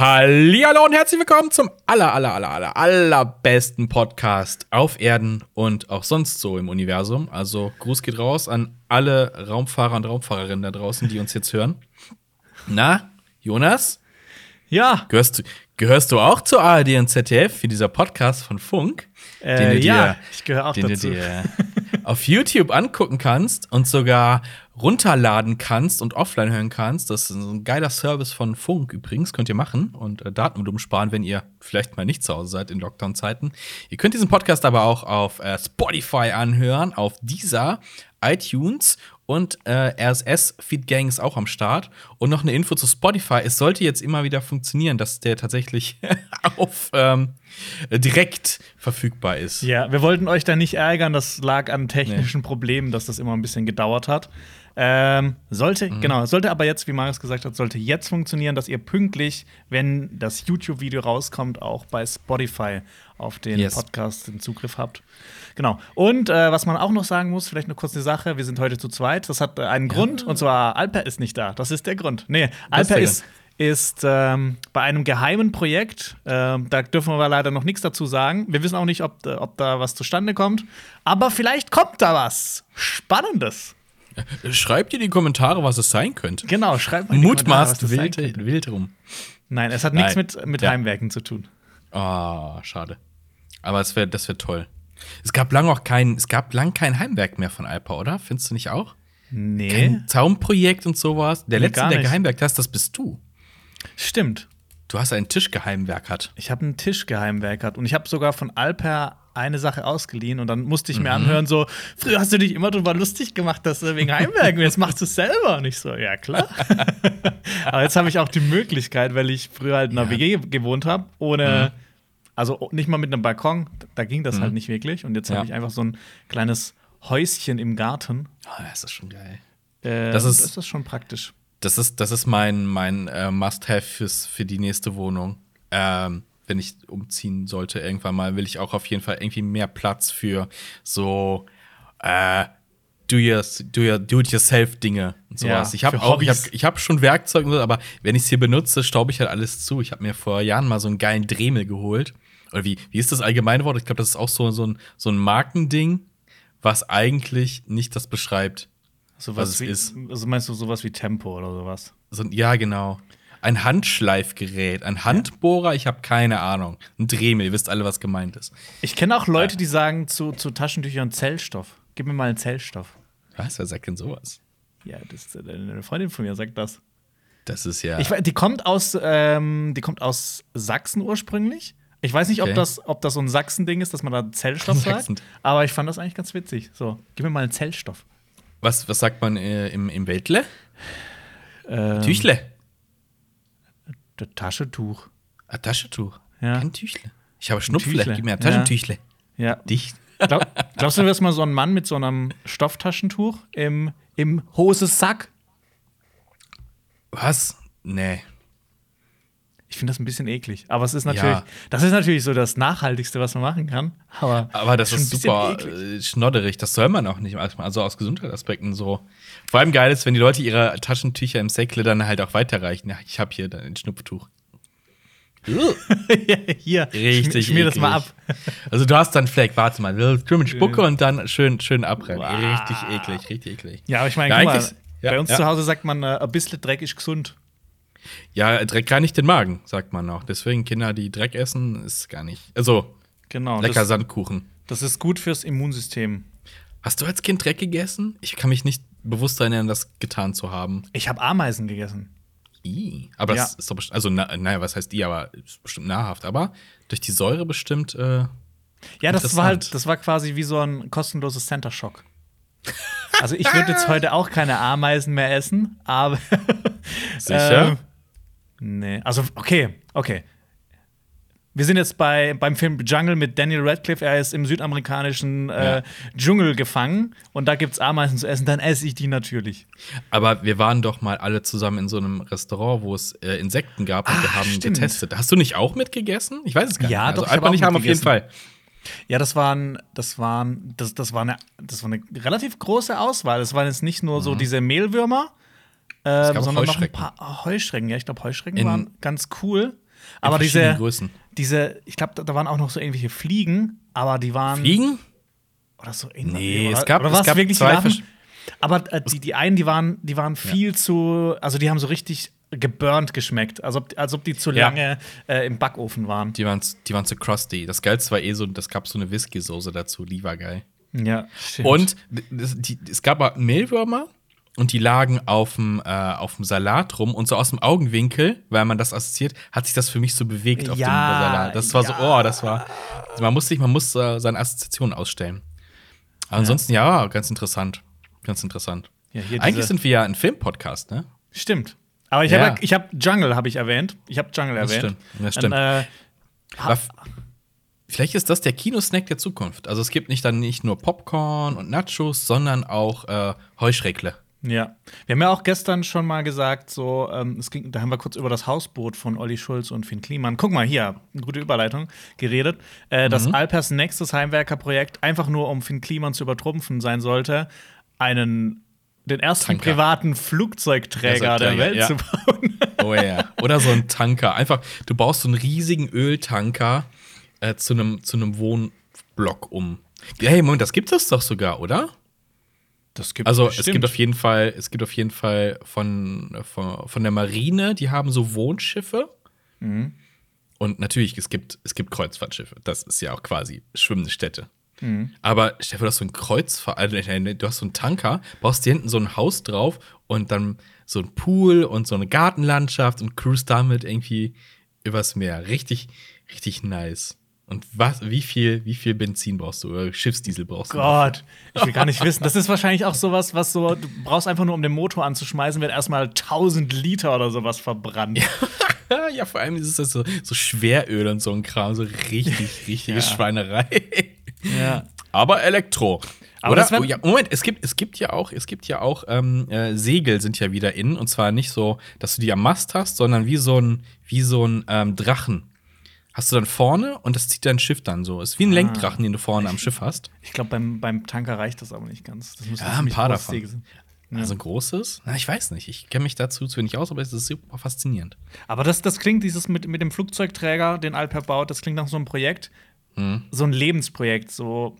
Hallo und herzlich willkommen zum aller, aller, aller, aller, allerbesten Podcast auf Erden und auch sonst so im Universum. Also Gruß geht raus an alle Raumfahrer und Raumfahrerinnen da draußen, die uns jetzt hören. Na, Jonas? Ja. Gehörst du, gehörst du auch zu ARD und ZDF, wie dieser Podcast von Funk? Äh, den du dir, ja, ich gehöre auch den dazu. du dir auf YouTube angucken kannst und sogar runterladen kannst und offline hören kannst. Das ist ein geiler Service von Funk übrigens, könnt ihr machen und äh, Datenvolumen sparen, wenn ihr vielleicht mal nicht zu Hause seid in Lockdown-Zeiten. Ihr könnt diesen Podcast aber auch auf äh, Spotify anhören, auf dieser iTunes und äh, RSS Feed Gang ist auch am Start. Und noch eine Info zu Spotify. Es sollte jetzt immer wieder funktionieren, dass der tatsächlich auf ähm, direkt verfügbar ist. Ja, wir wollten euch da nicht ärgern. Das lag an technischen Problemen, dass das immer ein bisschen gedauert hat. Ähm, sollte, Mhm. genau, sollte aber jetzt, wie Marius gesagt hat, sollte jetzt funktionieren, dass ihr pünktlich, wenn das YouTube-Video rauskommt, auch bei Spotify auf den Yes. Podcast den Zugriff habt. Genau. Und äh, was man auch noch sagen muss, vielleicht eine kurze Sache, wir sind heute zu zweit. Das hat äh, einen Grund, und zwar Alper ist nicht da. Das ist der Grund. Nee, Alper ist, ist ähm, bei einem geheimen Projekt. Ähm, da dürfen wir leider noch nichts dazu sagen. Wir wissen auch nicht, ob, da- ob da was zustande kommt. Aber vielleicht kommt da was Spannendes. Schreibt in die Kommentare, was es sein könnte. Genau, schreibt mal in die Kommentare, was wild, wild rum. Nein, es hat nichts mit, mit Ja. Heimwerken zu tun. Ah, schade. Aber es wäre das wär toll. Es gab lang auch kein, es gab lang kein Heimwerk mehr von Alpa, oder? Findest du nicht auch? Nee, Kein Zaunprojekt und sowas. Der Nee, letzte, der geheimwerkt hast, das bist du. stimmt. Du hast einen Tisch geheimwerkert. Ich habe einen Tisch geheimwerkert und ich habe sogar von Alper eine Sache ausgeliehen und dann musste ich Mhm. mir anhören so, früher hast du dich immer drüber lustig gemacht, dass du wegen Heimwerken, jetzt machst du es selber. Und ich so, ja klar. Aber jetzt habe ich auch die Möglichkeit, weil ich früher halt in einer Ja. WG gewohnt habe, ohne, Mhm. also nicht mal mit einem Balkon, da ging das halt nicht wirklich. Und jetzt Ja. habe ich einfach so ein kleines Häuschen im Garten. Ah, das ist schon geil. Äh, Das ist- das ist schon praktisch. Das ist, das ist mein, mein äh, Must-Have fürs- für die nächste Wohnung. Ähm, wenn ich umziehen sollte, irgendwann mal, will ich auch auf jeden Fall irgendwie mehr Platz für so äh, do, your, do, your, do it yourself Dinge und sowas. Ja, ich habe auch, ich habe Hobbys. ich hab schon Werkzeug, aber wenn ich es hier benutze, staube ich halt alles zu. Ich habe mir vor Jahren mal so einen geilen Dremel geholt. Oder wie, wie ist das allgemeine Wort? Ich glaube, das ist auch so, so, ein, so ein Markending, was eigentlich nicht das beschreibt. Sowas es wie, ist. Also meinst du sowas wie Tempo oder sowas? So, ja, genau. Ein Handschleifgerät, ein Handbohrer, ich habe keine Ahnung. Ein Dremel, ihr wisst alle, was gemeint ist. Ich kenne auch Leute, die sagen zu, zu Taschentüchern Zellstoff. Gib mir mal einen Zellstoff. Was? Wer sagt denn sowas? Ja, das, äh, eine Freundin von mir sagt das. Das ist ja. Ich, die, kommt aus, ähm, die kommt aus Sachsen ursprünglich. Ich weiß nicht, Okay. ob, das, ob das so ein Sachsen-Ding ist, dass man da Zellstoff sagt. Aber ich fand das eigentlich ganz witzig. So, gib mir mal einen Zellstoff. Was, was sagt man äh, im, im Weltle? Ähm, Tüchle. Das Taschentuch. Ein Taschentuch. Ja. Kein Tüchle. Ich habe Schnupfle. Tüchle. Gib mir ein Ja. Taschentüchle. Ja. Dicht. Glaub, glaubst du, du wirst mal so ein Mann mit so einem Stofftaschentuch im, im Hosesack? Was? Nee. Ich finde das ein bisschen eklig. Aber es ist natürlich, Ja. das ist natürlich so das Nachhaltigste, was man machen kann. Aber, Aber das ist super eklig. äh, schnodderig. Das soll man auch nicht. Also aus Gesundheitsaspekten so. Vor allem geil ist, wenn die Leute ihre Taschentücher im Säckle dann halt auch weiterreichen. Ja, ich habe hier dann ein Schnupftuch. Hier, Richtig. schmier das mal ab. Also du hast dann Fleck, warte mal, will schön mit Spucke und dann schön, schön abrennen. Wow. Richtig eklig, richtig eklig. Ja, aber ich meine, Ja, guck mal, eigentlich- ja, bei uns ja. zu Hause sagt man, äh, ein bisschen Dreck ist gesund. Ja, Dreck gar nicht den Magen, sagt man auch. Deswegen Kinder, die Dreck essen, ist gar nicht. Also, Genau. lecker das, Sandkuchen. das ist gut fürs Immunsystem. Hast du als Kind Dreck gegessen? Ich kann mich nicht bewusst erinnern, das getan zu haben. Ich habe Ameisen gegessen. I. Aber Ja. das ist doch bestimmt, also na, naja, was heißt I, aber ist bestimmt nahrhaft. Aber durch die Säure bestimmt. Äh, Ja, das war halt, das war quasi wie so ein kostenloses Center Shock. Also ich würde jetzt heute auch keine Ameisen mehr essen, aber Sicher? Ähm, nee, also okay, okay. Wir sind jetzt bei, beim Film Jungle mit Daniel Radcliffe. Er ist im südamerikanischen äh, Ja. Dschungel gefangen und da gibt's Ameisen zu essen. Dann esse ich die natürlich. aber wir waren doch mal alle zusammen in so einem Restaurant, wo es äh, Insekten gab und Ah, wir haben stimmt. getestet. Hast du nicht auch mitgegessen? Ich weiß es gar Ja, nicht. doch, Also ich hab ich haben auf jeden. Fall. Ja, das waren, das waren, das, das war eine, das war eine relativ große Auswahl. Es waren jetzt nicht nur so diese Mehlwürmer, ähm, sondern noch ein Heuschrecken. paar ah, Heuschrecken. Ja, ich glaube, Heuschrecken In- waren ganz cool. Aber diese, Größen. diese, ich glaube, da, waren auch noch so irgendwelche Fliegen, aber die waren. Fliegen? Oder so irgendwas. Nee, oder, es gab- oder es gab wirklich zwei die versch- Aber äh, die, die einen, die waren, die waren viel zu, also die haben so richtig geburnt geschmeckt, als ob, als ob die zu Ja. lange äh, im Backofen waren. Die waren, die waren zu crusty. Das Geilste war eh so, das gab so eine Whisky-Soße dazu, die war geil. Ja, stimmt. Und das, die, es gab Mehlwürmer und die lagen auf dem, äh, auf dem Salat rum und so aus dem Augenwinkel, weil man das assoziiert, hat sich das für mich so bewegt auf Ja, dem Salat. Das war so, ja. oh, das war. Man muss sich, man muss äh, seine Assoziationen ausstellen. Aber ansonsten, ja, ganz interessant. Ganz interessant. Eigentlich sind wir ja ein Filmpodcast, ne? Stimmt. Aber ich habe ich hab Jungle habe ich erwähnt. Ich habe Jungle Das erwähnt. stimmt, das stimmt. Dann, äh, vielleicht ist das der Kinosnack der Zukunft. Also es gibt nicht dann nicht nur Popcorn und Nachos, sondern auch äh, Heuschreckle. Ja. Wir haben ja auch gestern schon mal gesagt, so, ähm, es ging, da haben wir kurz über das Hausboot von Olli Schulz und Finn Kliman. Guck mal hier, eine gute Überleitung, geredet. Äh, Mhm. dass Alpers nächstes Heimwerkerprojekt einfach nur um Finn Kliman zu übertrumpfen sein sollte, einen den ersten Tanker. privaten Flugzeugträger der Welt ja. zu bauen. Oh ja. Oder so ein Tanker. Einfach, du baust so einen riesigen Öltanker äh, zu einem zu einem Wohnblock um. Hey, Moment, das gibt es doch sogar, oder? Das gibt Also es gibt auf jeden Fall, es gibt auf jeden Fall von, von, von der Marine, die haben so Wohnschiffe. Mhm. Und natürlich, es gibt, es gibt Kreuzfahrtschiffe. Das ist ja auch quasi schwimmende Städte. Mhm. Aber vor, du hast so ein Kreuzfahrt, also, nee, du hast so einen Tanker, baust dir hinten so ein Haus drauf und dann so ein Pool und so eine Gartenlandschaft und cruise damit irgendwie übers Meer. Richtig, richtig nice. Und was, wie viel, wie viel Benzin brauchst du oder Schiffsdiesel brauchst du? Gott, ich will gar nicht wissen. Das ist wahrscheinlich auch sowas, was so, du brauchst einfach nur, um den Motor anzuschmeißen, wird erstmal 1000 Liter oder sowas verbrannt. Ja, ja, vor allem ist es so, so Schweröl und so ein Kram, so richtig, richtige Ja. Schweinerei. Ja. Aber Elektro. Aber Oder? das oh, ja, Moment, es gibt, es gibt ja auch, es gibt ja auch ähm, äh, Segel sind ja wieder in und zwar nicht so, dass du die am Mast hast, sondern wie so ein, wie so ein ähm, Drachen. Hast du dann vorne und das zieht dein Schiff dann so. Ist wie ein Ah. Lenkdrachen, den du vorne am Schiff hast. Ich glaube, beim, beim Tanker reicht das aber nicht ganz. Ja, ein paar davon. Sein. Also ein großes? Na, ich weiß nicht. Ich kenne mich dazu zu wenig aus, aber es ist super faszinierend. Aber das, das klingt, dieses mit, mit dem Flugzeugträger, den Alper baut, das klingt nach so einem Projekt, Mhm. so ein Lebensprojekt. So,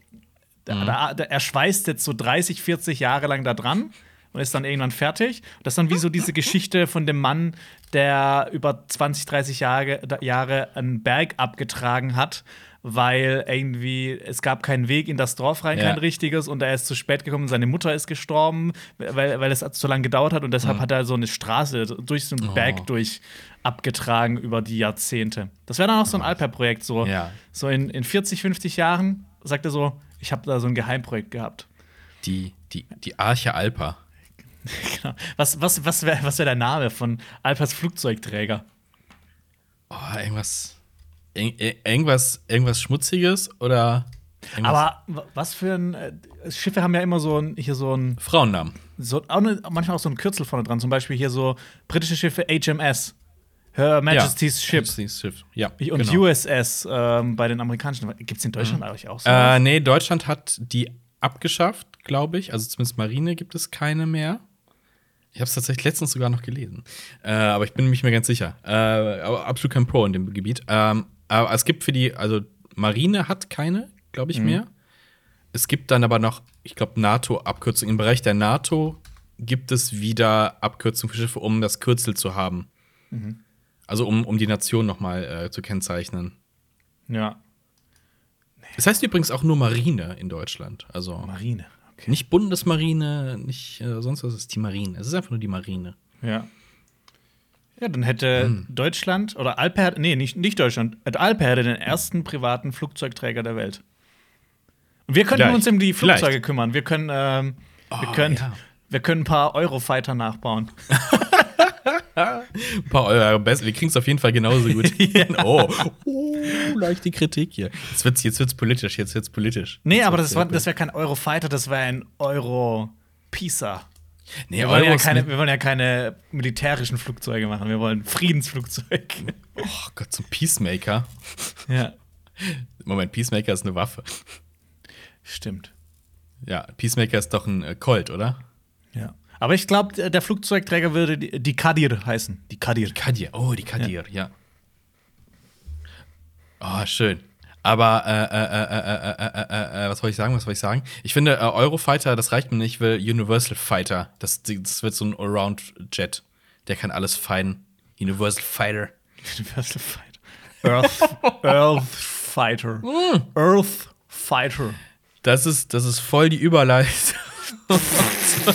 da, da, da, er schweißt jetzt so 30, 40 Jahre lang da dran und ist dann irgendwann fertig. Das ist dann wie so diese Geschichte von dem Mann, der über 20, 30 Jahre, Jahre einen Berg abgetragen hat, weil irgendwie es gab keinen Weg in das Dorf rein, Ja. kein richtiges, und er ist zu spät gekommen, seine Mutter ist gestorben, weil, weil es zu lange gedauert hat und deshalb hat er so eine Straße durch so einen Berg Oh. durch abgetragen über die Jahrzehnte. Das wäre dann auch so ein Alper-Projekt, so, Ja. so in, in 40, 50 Jahren, sagt er so, ich habe da so ein Geheimprojekt gehabt. Die, die, die Arche Alpa. Genau. Was, was, was wäre was wär der Name von Alpers Flugzeugträger? Oh, irgendwas. irg- ir- irgendwas, irgendwas Schmutziges oder. irgendwas- Aber was für ein. Äh, Schiffe haben ja immer so ein, hier so ein. Frauennamen. So, auch ne, manchmal auch so ein Kürzel vorne dran. Zum Beispiel hier so britische Schiffe HMS. Her Majesty's Ship. Majesty's Ship. Ja. Und genau. USS ähm, bei den amerikanischen. Gibt es in Deutschland eigentlich auch so? Äh, nee, Deutschland hat die abgeschafft, glaube ich. Also zumindest Marine gibt es keine mehr. Ich habe es tatsächlich letztens sogar noch gelesen. Äh, aber ich bin mir nicht mehr ganz sicher. Äh, aber absolut kein Pro in dem Gebiet. Ähm, aber es gibt für die, also Marine hat keine, glaube ich, mehr. Es gibt dann aber noch, ich glaube, NATO-Abkürzungen. Im Bereich der NATO gibt es wieder Abkürzungen für Schiffe, um das Kürzel zu haben. Also um, um die Nation noch mal äh, zu kennzeichnen. ja. Es heißt übrigens auch nur Marine in Deutschland. Also Marine. Okay. nicht Bundesmarine, nicht äh, sonst was, es ist die Marine. Es ist einfach nur die Marine. Ja. Ja, dann hätte Hm. Deutschland oder hätte- nee, nicht, nicht Deutschland, Alper hätte den ersten privaten Flugzeugträger der Welt. Und wir könnten Vielleicht. uns um die Flugzeuge Vielleicht. kümmern. Wir können, ähm, wir, Oh, können, ja. wir können ein paar Eurofighter nachbauen. Ein paar Euro besser. Wir kriegen es auf jeden Fall genauso gut. oh. oh, leichte Kritik hier. Jetzt wird's, jetzt wird's politisch, jetzt wird's politisch. Nee, Jetzt aber das, war, das wäre kein Eurofighter, das wäre ein Euro-Pisa. Nee, Wir, wollen ja keine- wir wollen ja keine militärischen Flugzeuge machen, wir wollen Friedensflugzeuge. Oh Gott, zum Peacemaker. ja, Moment, Peacemaker ist eine Waffe. stimmt. Ja, Peacemaker ist doch ein äh, Colt, oder? Ja. Aber ich glaube, der Flugzeugträger würde die, Kadir heißen. Die Kadir. Kadir. Oh, die Kadir, ja. Oh, schön. Aber äh, äh, äh, was wollte ich sagen? Was wollte ich sagen? Ich finde, Eurofighter, das reicht mir nicht. Ich will Universal Fighter. Das, das wird so ein Allround-Jet. Der kann alles fein. Universal Fighter. Universal Fighter. Earth, Earth Fighter. Mm. Earth Fighter. Das ist, das ist voll die Überleitung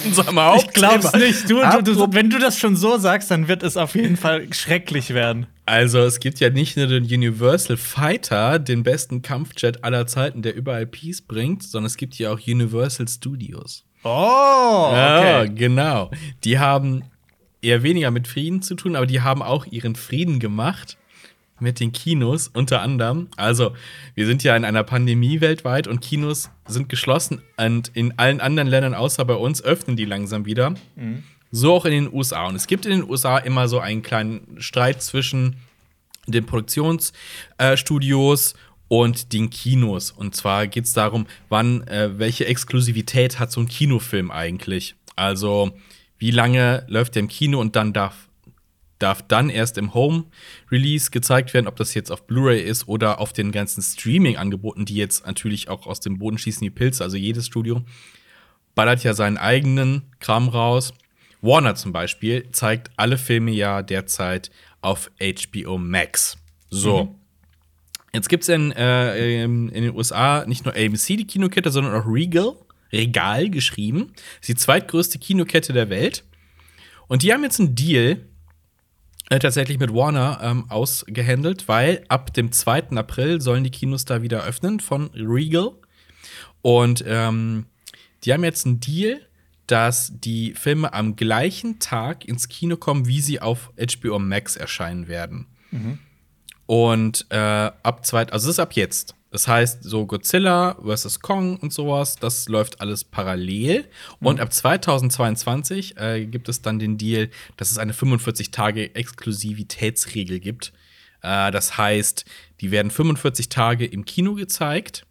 unserem Hauptthema. Ich glaub's nicht. Du, du, du, wenn du das schon so sagst, dann wird es auf jeden Fall schrecklich werden. Also, es gibt ja nicht nur den Universal Fighter, den besten Kampfjet aller Zeiten, der überall Peace bringt, sondern es gibt ja auch Universal Studios. Oh, okay. Ja, genau. Die haben eher weniger mit Frieden zu tun, aber die haben auch ihren Frieden gemacht mit den Kinos unter anderem. Also, wir sind ja in einer Pandemie weltweit und Kinos sind geschlossen und in allen anderen Ländern außer bei uns öffnen die langsam wieder. Mhm. So auch in den USA. Und es gibt in den USA immer so einen kleinen Streit zwischen den Produktionsstudios äh, und den Kinos. Und zwar geht es darum, wann, äh, welche Exklusivität hat so ein Kinofilm eigentlich? Also, wie lange läuft der im Kino und dann darf darf dann erst im Home-Release gezeigt werden, ob das jetzt auf Blu-ray ist oder auf den ganzen Streaming-Angeboten, die jetzt natürlich auch aus dem Boden schießen, die Pilze, also jedes Studio, ballert ja seinen eigenen Kram raus. Warner zum Beispiel zeigt alle Filme ja derzeit auf HBO Max. So. Mhm. Jetzt gibt es in, äh, in, den USA nicht nur AMC, die Kinokette, sondern auch Regal, Regal geschrieben. Das ist die zweitgrößte Kinokette der Welt. Und die haben jetzt einen Deal tatsächlich mit Warner ähm, ausgehandelt, weil ab dem 2. April sollen die Kinos da wieder öffnen von Regal. Und ähm, die haben jetzt einen Deal, dass die Filme am gleichen Tag ins Kino kommen, wie sie auf HBO Max erscheinen werden. Mhm. Und äh, ab zweit, also das ist ab jetzt. Das heißt, so Godzilla vs. Kong und sowas, das läuft alles parallel. Mhm. Und ab 2022 äh, gibt es dann den Deal, dass es eine 45-Tage-Exklusivitätsregel gibt. Äh, das heißt, die werden 45 Tage im Kino gezeigt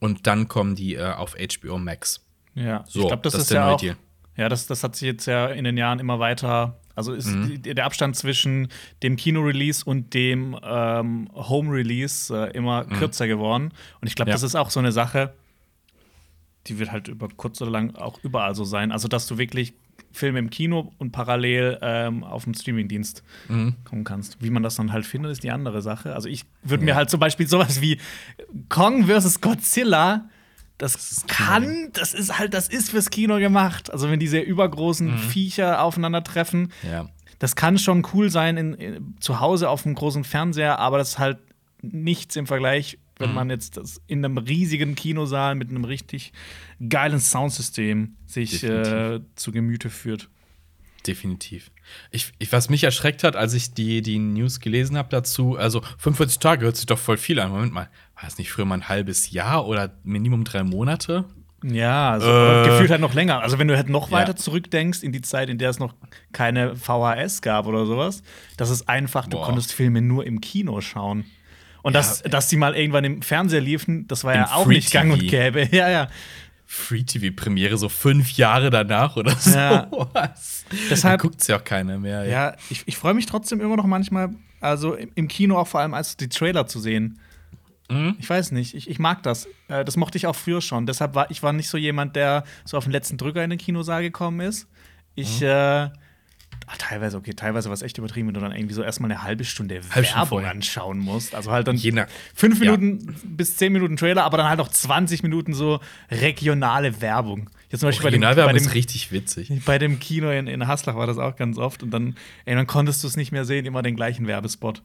und dann kommen die äh, auf HBO Max. Ja, so, ich glaube, das, das, ist ja auch, Deal. Ja, das, das hat sich jetzt ja in den Jahren immer weiter also ist mhm. der Abstand zwischen dem Kino-Release und dem ähm, Home-Release äh, immer mhm. kürzer geworden. Und ich glaube, ja. das ist auch so eine Sache, die wird halt über kurz oder lang auch überall so sein. Also, dass du wirklich Filme im Kino und parallel ähm, auf dem Streamingdienst mhm. kommen kannst. Wie man das dann halt findet, ist die andere Sache. Also ich würde mir halt zum Beispiel sowas wie Kong vs. Godzilla das, das kann, das ist halt, das ist fürs Kino gemacht. Also wenn diese übergroßen mhm. Viecher aufeinandertreffen, ja. das kann schon cool sein in, in, zu Hause auf einem großen Fernseher, aber das ist halt nichts im Vergleich, wenn mhm. man jetzt das in einem riesigen Kinosaal mit einem richtig geilen Soundsystem sich äh, zu Gemüte führt. Definitiv. Ich, ich, was mich erschreckt hat, als ich die, die News gelesen habe dazu, also 45 Tage hört sich doch voll viel an. Moment mal, war das nicht früher mal ein halbes Jahr oder Minimum drei Monate? Ja, also äh, gefühlt halt noch länger. Also wenn du halt noch weiter ja. zurückdenkst in die Zeit, in der es noch keine VHS gab oder sowas, das ist einfach, Boah. du konntest Filme nur im Kino schauen. Und ja, dass, dass die mal irgendwann im Fernseher liefen, das war ja auch Free nicht gang und gäbe. Ja, ja. Free-TV-Premiere so fünf Jahre danach oder. Ja. Was? Deshalb guckt es ja auch keiner mehr. Ja, ja ich, ich freue mich trotzdem immer noch manchmal, also im Kino auch vor allem als die Trailer zu sehen. Mhm. Ich weiß nicht, ich, ich mag das. Äh, das mochte ich auch früher schon. Deshalb war ich war nicht so jemand, der so auf den letzten Drücker in den Kinosaal gekommen ist. Ich mhm. äh, Ach, teilweise, okay, teilweise war es echt übertrieben, wenn du dann irgendwie so erstmal eine halbe Stunde halbe Werbung anschauen musst. Also halt dann Jener. fünf Minuten ja. bis zehn Minuten Trailer, aber dann halt noch 20 Minuten so regionale Werbung. Jetzt zum Beispiel bei dem, bei dem, ist richtig witzig. Bei dem Kino in, in Haslach war das auch ganz oft und dann, ey, dann konntest du es nicht mehr sehen, immer den gleichen Werbespot.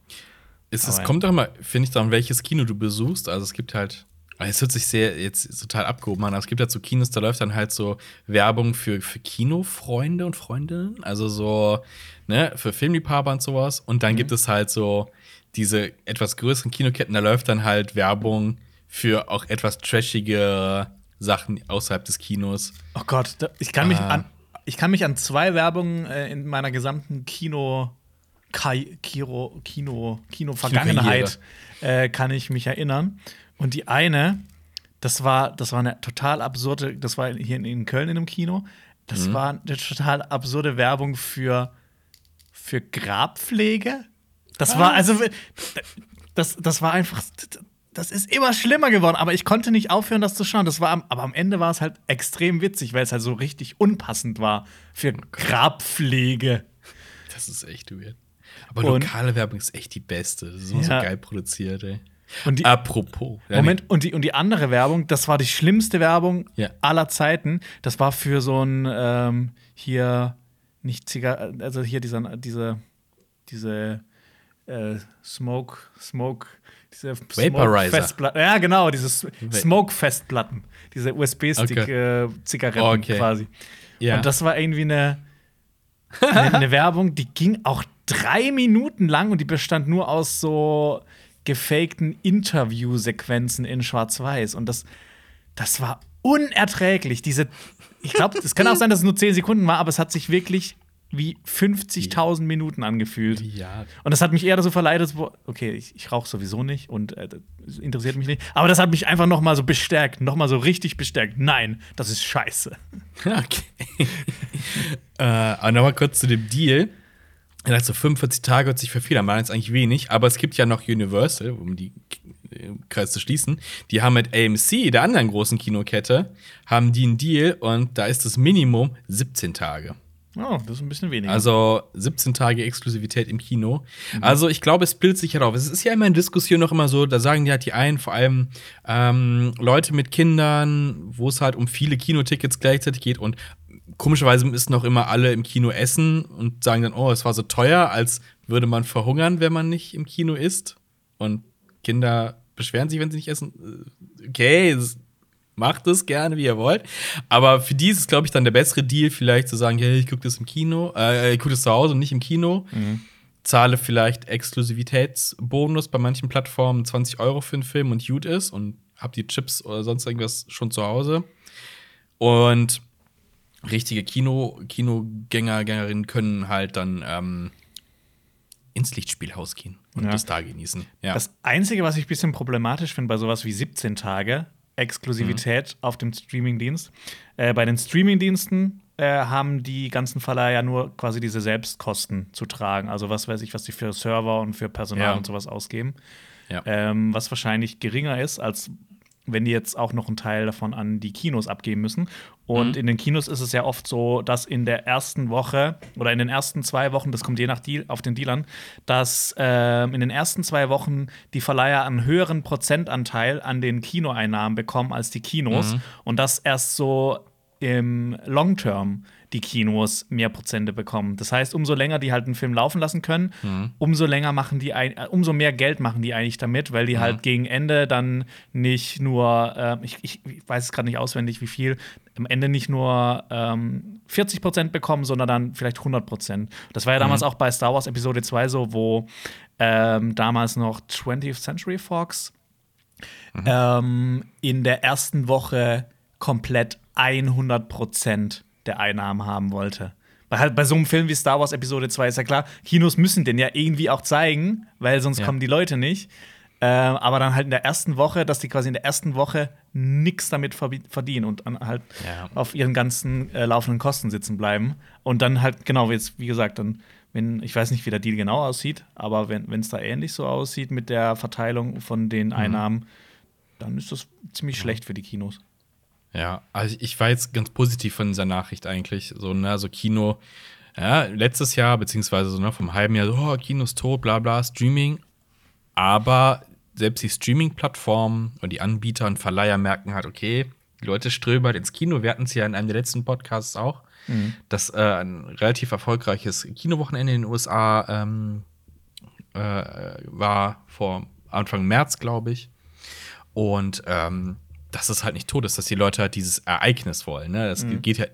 Es, es kommt doch mal, finde ich, daran, welches Kino du besuchst. Also es gibt halt es hört sich sehr jetzt total abgehoben an. Es gibt ja so Kinos, da läuft dann halt so Werbung für, für Kinofreunde und Freundinnen. Also so, ne, für Filmliebhaber und sowas. Und dann mhm. gibt es halt so diese etwas größeren Kinoketten, da läuft dann halt Werbung für auch etwas trashige Sachen außerhalb des Kinos. Oh Gott, ich kann mich, ah. an, ich kann mich an zwei Werbungen äh, in meiner gesamten Kino, Kai, Kino, Kino, Kino Vergangenheit äh, kann ich mich erinnern. Und die eine, das war, das war eine total absurde, das war hier in, Köln in einem Kino. Das mhm. war eine total absurde Werbung für, für Grabpflege. Das ah. war, also, das, das war einfach. Das ist immer schlimmer geworden, aber ich konnte nicht aufhören, das zu schauen. Das war am, aber am Ende war es halt extrem witzig, weil es halt so richtig unpassend war für Grabpflege. Das ist echt weird. Aber und, lokale Werbung ist echt die beste. Das ist immer ja. so geil produziert, ey. Und die, Apropos. Moment, und die, und die andere Werbung, das war die schlimmste Werbung ja. aller Zeiten. Das war für so ein ähm, hier nicht Zigarre, also hier dieser, diese, diese äh, Smoke, Smoke, diese Vaporizer. Ja, genau, diese Smoke-Festplatten. Diese USB-Stick-Zigaretten okay. äh, okay. quasi. Ja. Und das war irgendwie eine, eine, eine Werbung, die ging auch drei Minuten lang und die bestand nur aus so gefakten Interviewsequenzen in Schwarz-Weiß. Und das, das war unerträglich. Diese, ich glaube, es kann auch sein, dass es nur zehn Sekunden war, aber es hat sich wirklich wie 50.000 Minuten angefühlt. Ja. Und das hat mich eher so verleitet, okay, ich, ich rauche sowieso nicht und äh, das interessiert mich nicht. Aber das hat mich einfach noch mal so bestärkt, noch mal so richtig bestärkt. Nein, das ist scheiße. Okay. äh, aber noch mal kurz zu dem Deal. Er sagt so 45 Tage hört sich für viele an, war jetzt eigentlich wenig, aber es gibt ja noch Universal, um die Kreis zu schließen. Die haben mit AMC, der anderen großen Kinokette, haben die einen Deal und da ist das Minimum 17 Tage. Oh, das ist ein bisschen weniger. Also 17 Tage Exklusivität im Kino. Mhm. Also ich glaube, es bildet sich halt auf. Es ist ja immer in Diskussion noch immer so, da sagen die halt die einen, vor allem ähm, Leute mit Kindern, wo es halt um viele Kinotickets gleichzeitig geht und komischerweise müssen noch immer alle im Kino essen und sagen dann, oh, es war so teuer, als würde man verhungern, wenn man nicht im Kino isst. Und Kinder beschweren sich, wenn sie nicht essen. Okay, macht es gerne, wie ihr wollt. Aber für die ist es, glaube ich, dann der bessere Deal, vielleicht zu sagen, hey, ich gucke das im Kino, äh, ich gucke das zu Hause und nicht im Kino. Mhm. Zahle vielleicht Exklusivitätsbonus bei manchen Plattformen 20 Euro für einen Film und gut ist und hab die Chips oder sonst irgendwas schon zu Hause. Und richtige Kino, Kinogänger, Gängerinnen können halt dann ähm, ins Lichtspielhaus gehen und ja. das da genießen. Ja. Das Einzige, was ich ein bisschen problematisch finde bei sowas wie 17 Tage Exklusivität mhm. auf dem Streamingdienst, äh, bei den Streamingdiensten äh, haben die ganzen Verleiher ja nur quasi diese Selbstkosten zu tragen. Also was weiß ich, was sie für Server und für Personal ja. und sowas ausgeben. Ja. Ähm, was wahrscheinlich geringer ist, als wenn die jetzt auch noch einen Teil davon an die Kinos abgeben müssen. Und mhm. in den Kinos ist es ja oft so, dass in der ersten Woche oder in den ersten zwei Wochen, das kommt je nach Deal, auf den Dealern, dass äh, in den ersten zwei Wochen die Verleiher einen höheren Prozentanteil an den Kinoeinnahmen bekommen als die Kinos. Mhm. Und das erst so im Long Term die Kinos mehr Prozente bekommen. Das heißt, umso länger die halt einen Film laufen lassen können, mhm. umso länger machen die ein, äh, umso mehr Geld machen die eigentlich damit, weil die mhm. halt gegen Ende dann nicht nur, äh, ich, ich, weiß es gerade nicht auswendig, wie viel, am Ende nicht nur ähm, 40 Prozent bekommen, sondern dann vielleicht 100 Prozent. Das war ja damals mhm. auch bei Star Wars Episode 2 so, wo ähm, damals noch 20th Century Fox mhm. ähm, in der ersten Woche komplett 100 Prozent der Einnahmen haben wollte. Bei, halt, bei so einem Film wie Star Wars Episode 2 ist ja klar, Kinos müssen den ja irgendwie auch zeigen, weil sonst ja. kommen die Leute nicht. Äh, aber dann halt in der ersten Woche, dass die quasi in der ersten Woche nichts damit verdienen und dann halt ja. auf ihren ganzen äh, laufenden Kosten sitzen bleiben. Und dann halt, genau, jetzt, wie gesagt, dann, wenn, ich weiß nicht, wie der Deal genau aussieht, aber wenn es da ähnlich so aussieht mit der Verteilung von den mhm. Einnahmen, mhm. dann ist das ziemlich ja. schlecht für die Kinos. Ja, also ich war jetzt ganz positiv von dieser Nachricht eigentlich. So, ne, so Kino, ja, letztes Jahr, beziehungsweise so ne, vom halben Jahr, so, oh, Kino ist tot, bla bla, Streaming. Aber selbst die Streaming-Plattformen und die Anbieter und Verleiher merken halt, okay, die Leute strömen halt ins Kino. Wir hatten es ja in einem der letzten Podcasts auch, mhm. dass äh, ein relativ erfolgreiches Kinowochenende in den USA ähm, äh, war vor Anfang März, glaube ich. Und ähm, dass es halt nicht tot ist, dass die Leute halt dieses Ereignis wollen. Ne? Es mhm. geht ja,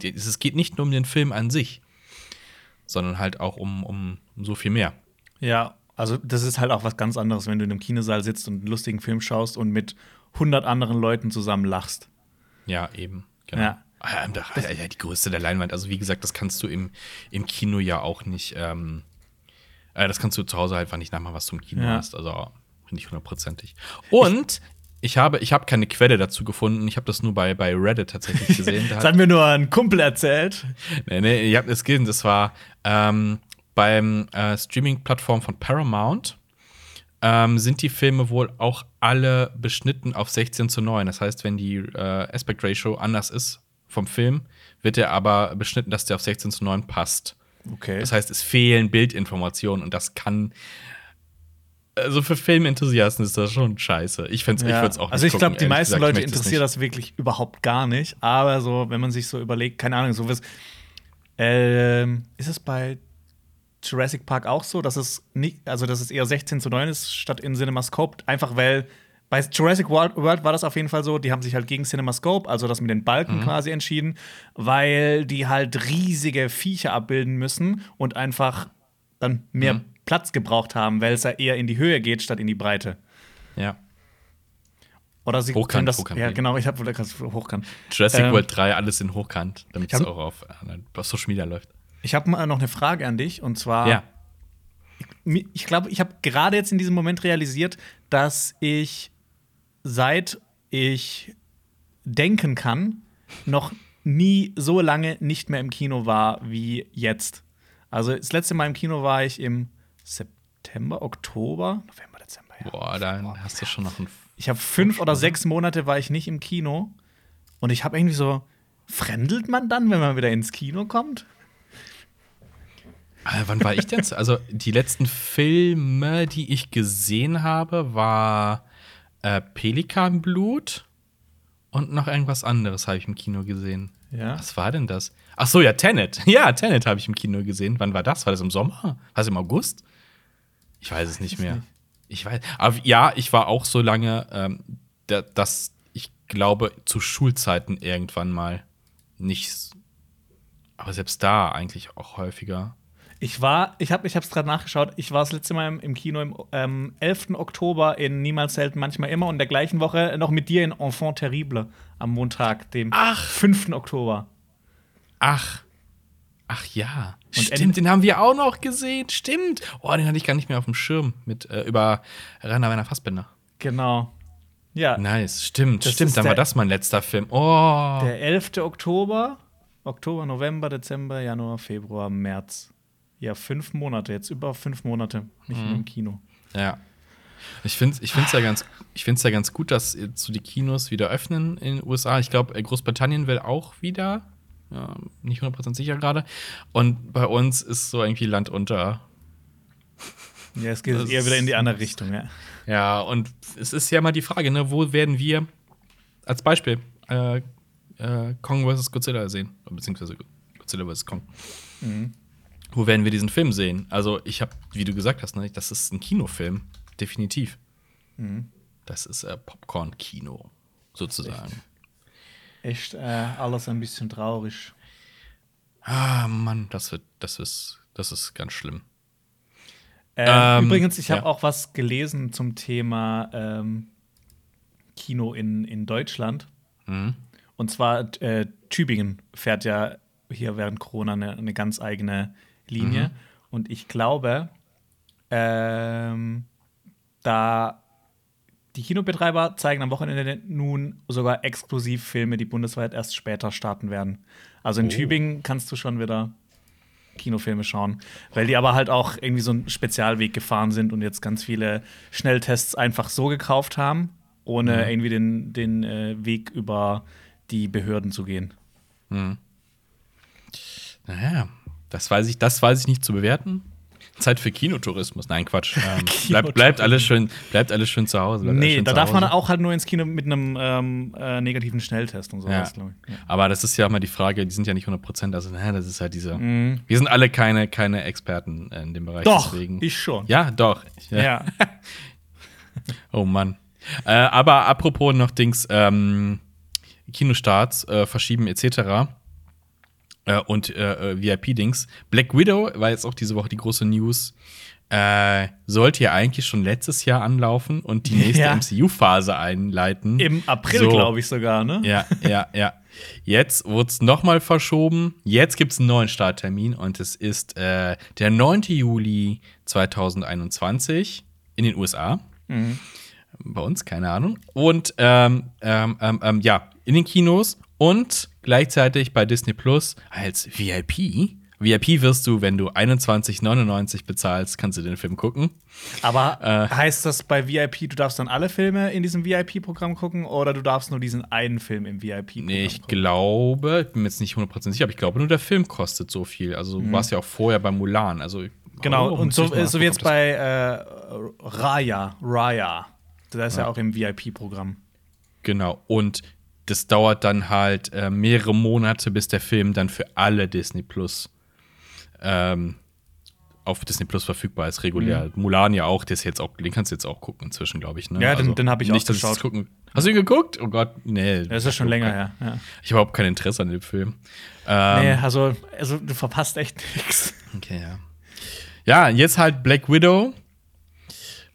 es geht nicht nur um den Film an sich, sondern halt auch um, um, so viel mehr. Ja, also das ist halt auch was ganz anderes, wenn du in einem Kinosaal sitzt und einen lustigen Film schaust und mit 100 anderen Leuten zusammen lachst. Ja, eben. Genau. Ja. Ah, ja, die Größe der Leinwand. Also, wie gesagt, das kannst du im, im Kino ja auch nicht. Ähm, äh, das kannst du zu Hause einfach nicht nachmachen, was du im Kino ja. hast. Also, nicht hundertprozentig. Und ich habe, ich habe keine Quelle dazu gefunden. Ich habe das nur bei, bei Reddit tatsächlich gesehen. das hat mir nur ein Kumpel erzählt. Nee, nee, ich habe es gesehen. Das war ähm, beim äh, Streaming-Plattform von Paramount. ähm, sind die Filme wohl auch alle beschnitten auf 16 zu 9. Das heißt, wenn die äh, Aspect Ratio anders ist vom Film, wird er aber beschnitten, dass der auf 16 zu 9 passt. Okay. Das heißt, es fehlen Bildinformationen und das kann. Also für Filmenthusiasten ist das schon scheiße. Ich, find's, ich Ja. würde es auch nicht Also ich glaube, die meisten gesagt. Ich Leute interessiert nicht. das wirklich überhaupt gar nicht. Aber so, wenn man sich so überlegt, keine Ahnung, so was. Ähm, ist es bei Jurassic Park auch so, dass es nicht, also dass es eher 16 zu 9 ist statt in CinemaScope? Einfach weil bei Jurassic World, World war das auf jeden Fall so, die haben sich halt gegen CinemaScope, also das mit den Balken quasi entschieden, weil die halt riesige Viecher abbilden müssen und einfach dann mehr Platz gebraucht haben, weil es ja eher in die Höhe geht statt in die Breite. Ja. Oder sie Hochkant, können das, Hochkant ja genau, ich habe wohl hochkant. Jurassic Ähm, World 3, alles in Hochkant, damit es auch auf, äh, auf Social Media läuft. Ich habe mal noch eine Frage an dich und zwar ja. ich glaube, ich habe gerade jetzt in diesem Moment realisiert, dass ich seit ich denken kann, noch nie so lange nicht mehr im Kino war wie jetzt. Also das letzte Mal im Kino war ich im September, Oktober, November, Dezember. Ja. Boah, dann hast du schon noch ein. Ich habe fünf oder sechs Monate war ich nicht im Kino und ich habe irgendwie so, fremdelt man dann, wenn man wieder ins Kino kommt? Äh, wann war ich denn? zu- Also, die letzten Filme, die ich gesehen habe, war äh, Pelikanblut und noch irgendwas anderes habe ich im Kino gesehen. Ja. Was war denn das? Ach so, ja, Tenet. Ja, Tenet habe ich im Kino gesehen. Wann war das? War das im Sommer? War das im August? Ich weiß es nicht mehr. Ich weiß. Aber ja, ich war auch so lange, ähm, da, dass ich glaube, zu Schulzeiten irgendwann mal nicht. s- Aber selbst da eigentlich auch häufiger. Ich war, ich habe ich es gerade nachgeschaut, ich war das letzte Mal im, im Kino im ähm, 11. Oktober in Niemals selten, manchmal immer und der gleichen Woche noch mit dir in Enfant Terrible am Montag, dem Ach. 5. Oktober. Ach. Ach ja. Und Stimmt, den haben wir auch noch gesehen. Stimmt. Oh, den hatte ich gar nicht mehr auf dem Schirm mit äh, über Rainer Werner Fassbinder. Genau. Ja, Nice, stimmt, Das stimmt. Dann war das mein letzter Film. Oh. der 11. Oktober, Oktober, November, Dezember, Januar, Februar, März. Ja, fünf Monate, jetzt über fünf Monate nicht Mhm. mehr im Kino. Ja. Ich finde es ich find's ja, ganz- ich find's ja ganz gut, dass so die Kinos wieder öffnen in den USA. Ich glaube, Großbritannien will auch wieder. Ja, nicht 100% sicher gerade. Und bei uns ist so irgendwie Land unter. Ja, es geht Das eher wieder in die andere Richtung, ja. Ja, und es ist ja mal die Frage, ne, wo werden wir als Beispiel äh, äh, Kong vs. Godzilla sehen? Beziehungsweise Godzilla vs. Kong. Wo werden wir diesen Film sehen? Also, ich habe, wie du gesagt hast, ne, das ist ein Kinofilm, definitiv. Das ist äh, Popcorn-Kino, sozusagen. Echt äh, alles ein bisschen traurig. Ah, Mann, das wird, das ist, das ist ganz schlimm. Äh, Ähm, übrigens, ich habe ja. auch was gelesen zum Thema ähm, Kino in, in Deutschland. Mhm. Und zwar äh, Tübingen fährt ja hier während Corona eine, eine ganz eigene Linie. Mhm. Und ich glaube, ähm, da die Kinobetreiber zeigen am Wochenende nun sogar exklusiv Filme, die bundesweit erst später starten werden. Also in Oh. Tübingen kannst du schon wieder Kinofilme schauen, weil die aber halt auch irgendwie so einen Spezialweg gefahren sind und jetzt ganz viele Schnelltests einfach so gekauft haben, ohne Mhm. irgendwie den, den äh, Weg über die Behörden zu gehen. Naja, das weiß ich, das weiß ich nicht zu bewerten. Zeit für Kinotourismus. Nein, Quatsch. Ähm, bleibt, bleibt, alles schön, bleibt alles schön zu Hause. Nee, da darf man Hause. auch halt nur ins Kino mit einem ähm, äh, negativen Schnelltest und sowas, Ja. glaube ich. Ja. Aber das ist ja auch mal die Frage, die sind ja nicht 100 also naja, das ist halt diese. Mhm. Wir sind alle keine, keine Experten in dem Bereich. Doch, deswegen. ich schon. Ja, doch. Ja. Ja. Oh Mann. Äh, aber apropos noch Dings, ähm, Kinostarts äh, verschieben etc. Äh, und äh, äh, VIP-Dings. Black Widow war jetzt auch diese Woche die große News. Äh, sollte ja eigentlich schon letztes Jahr anlaufen und die nächste Ja. MCU-Phase einleiten. Im April, So. glaube ich sogar, ne? Ja, ja, ja. Jetzt wurde es nochmal verschoben. Jetzt gibt es einen neuen Starttermin und es ist äh, der 9. Juli 2021 in den USA. Bei uns, keine Ahnung. Und ähm, ähm, ähm, ähm, ja, in den Kinos und gleichzeitig bei Disney Plus als VIP. VIP wirst du, wenn du 21,99 bezahlst, kannst du den Film gucken. Aber äh, heißt das bei VIP, du darfst dann alle Filme in diesem VIP-Programm gucken oder du darfst nur diesen einen Film im VIP-Programm Nee, ich gucken? glaube, ich bin mir jetzt nicht 100% sicher, aber ich glaube nur der Film kostet so viel. Also du mhm. warst ja auch vorher bei Mulan. Also, genau, oh, und so, so wie jetzt bei äh, Raya, Raya. Das ist ja, ja auch im VIP-Programm. Genau, und das dauert dann halt äh, mehrere Monate, bis der Film dann für alle Disney Plus ähm, auf Disney Plus verfügbar ist, regulär. Mhm. Mulan ja auch, das jetzt auch, den kannst du jetzt auch gucken inzwischen, glaube ich. Ne? Ja, also, den, den habe ich nicht, auch geschaut. Gucken. Hast du ihn geguckt? Oh Gott, nee. Das ist schon länger her. Ja. Ich habe überhaupt kein Interesse an dem Film. Ähm, nee, also, also du verpasst echt nichts. Okay, ja. Ja, jetzt halt Black Widow.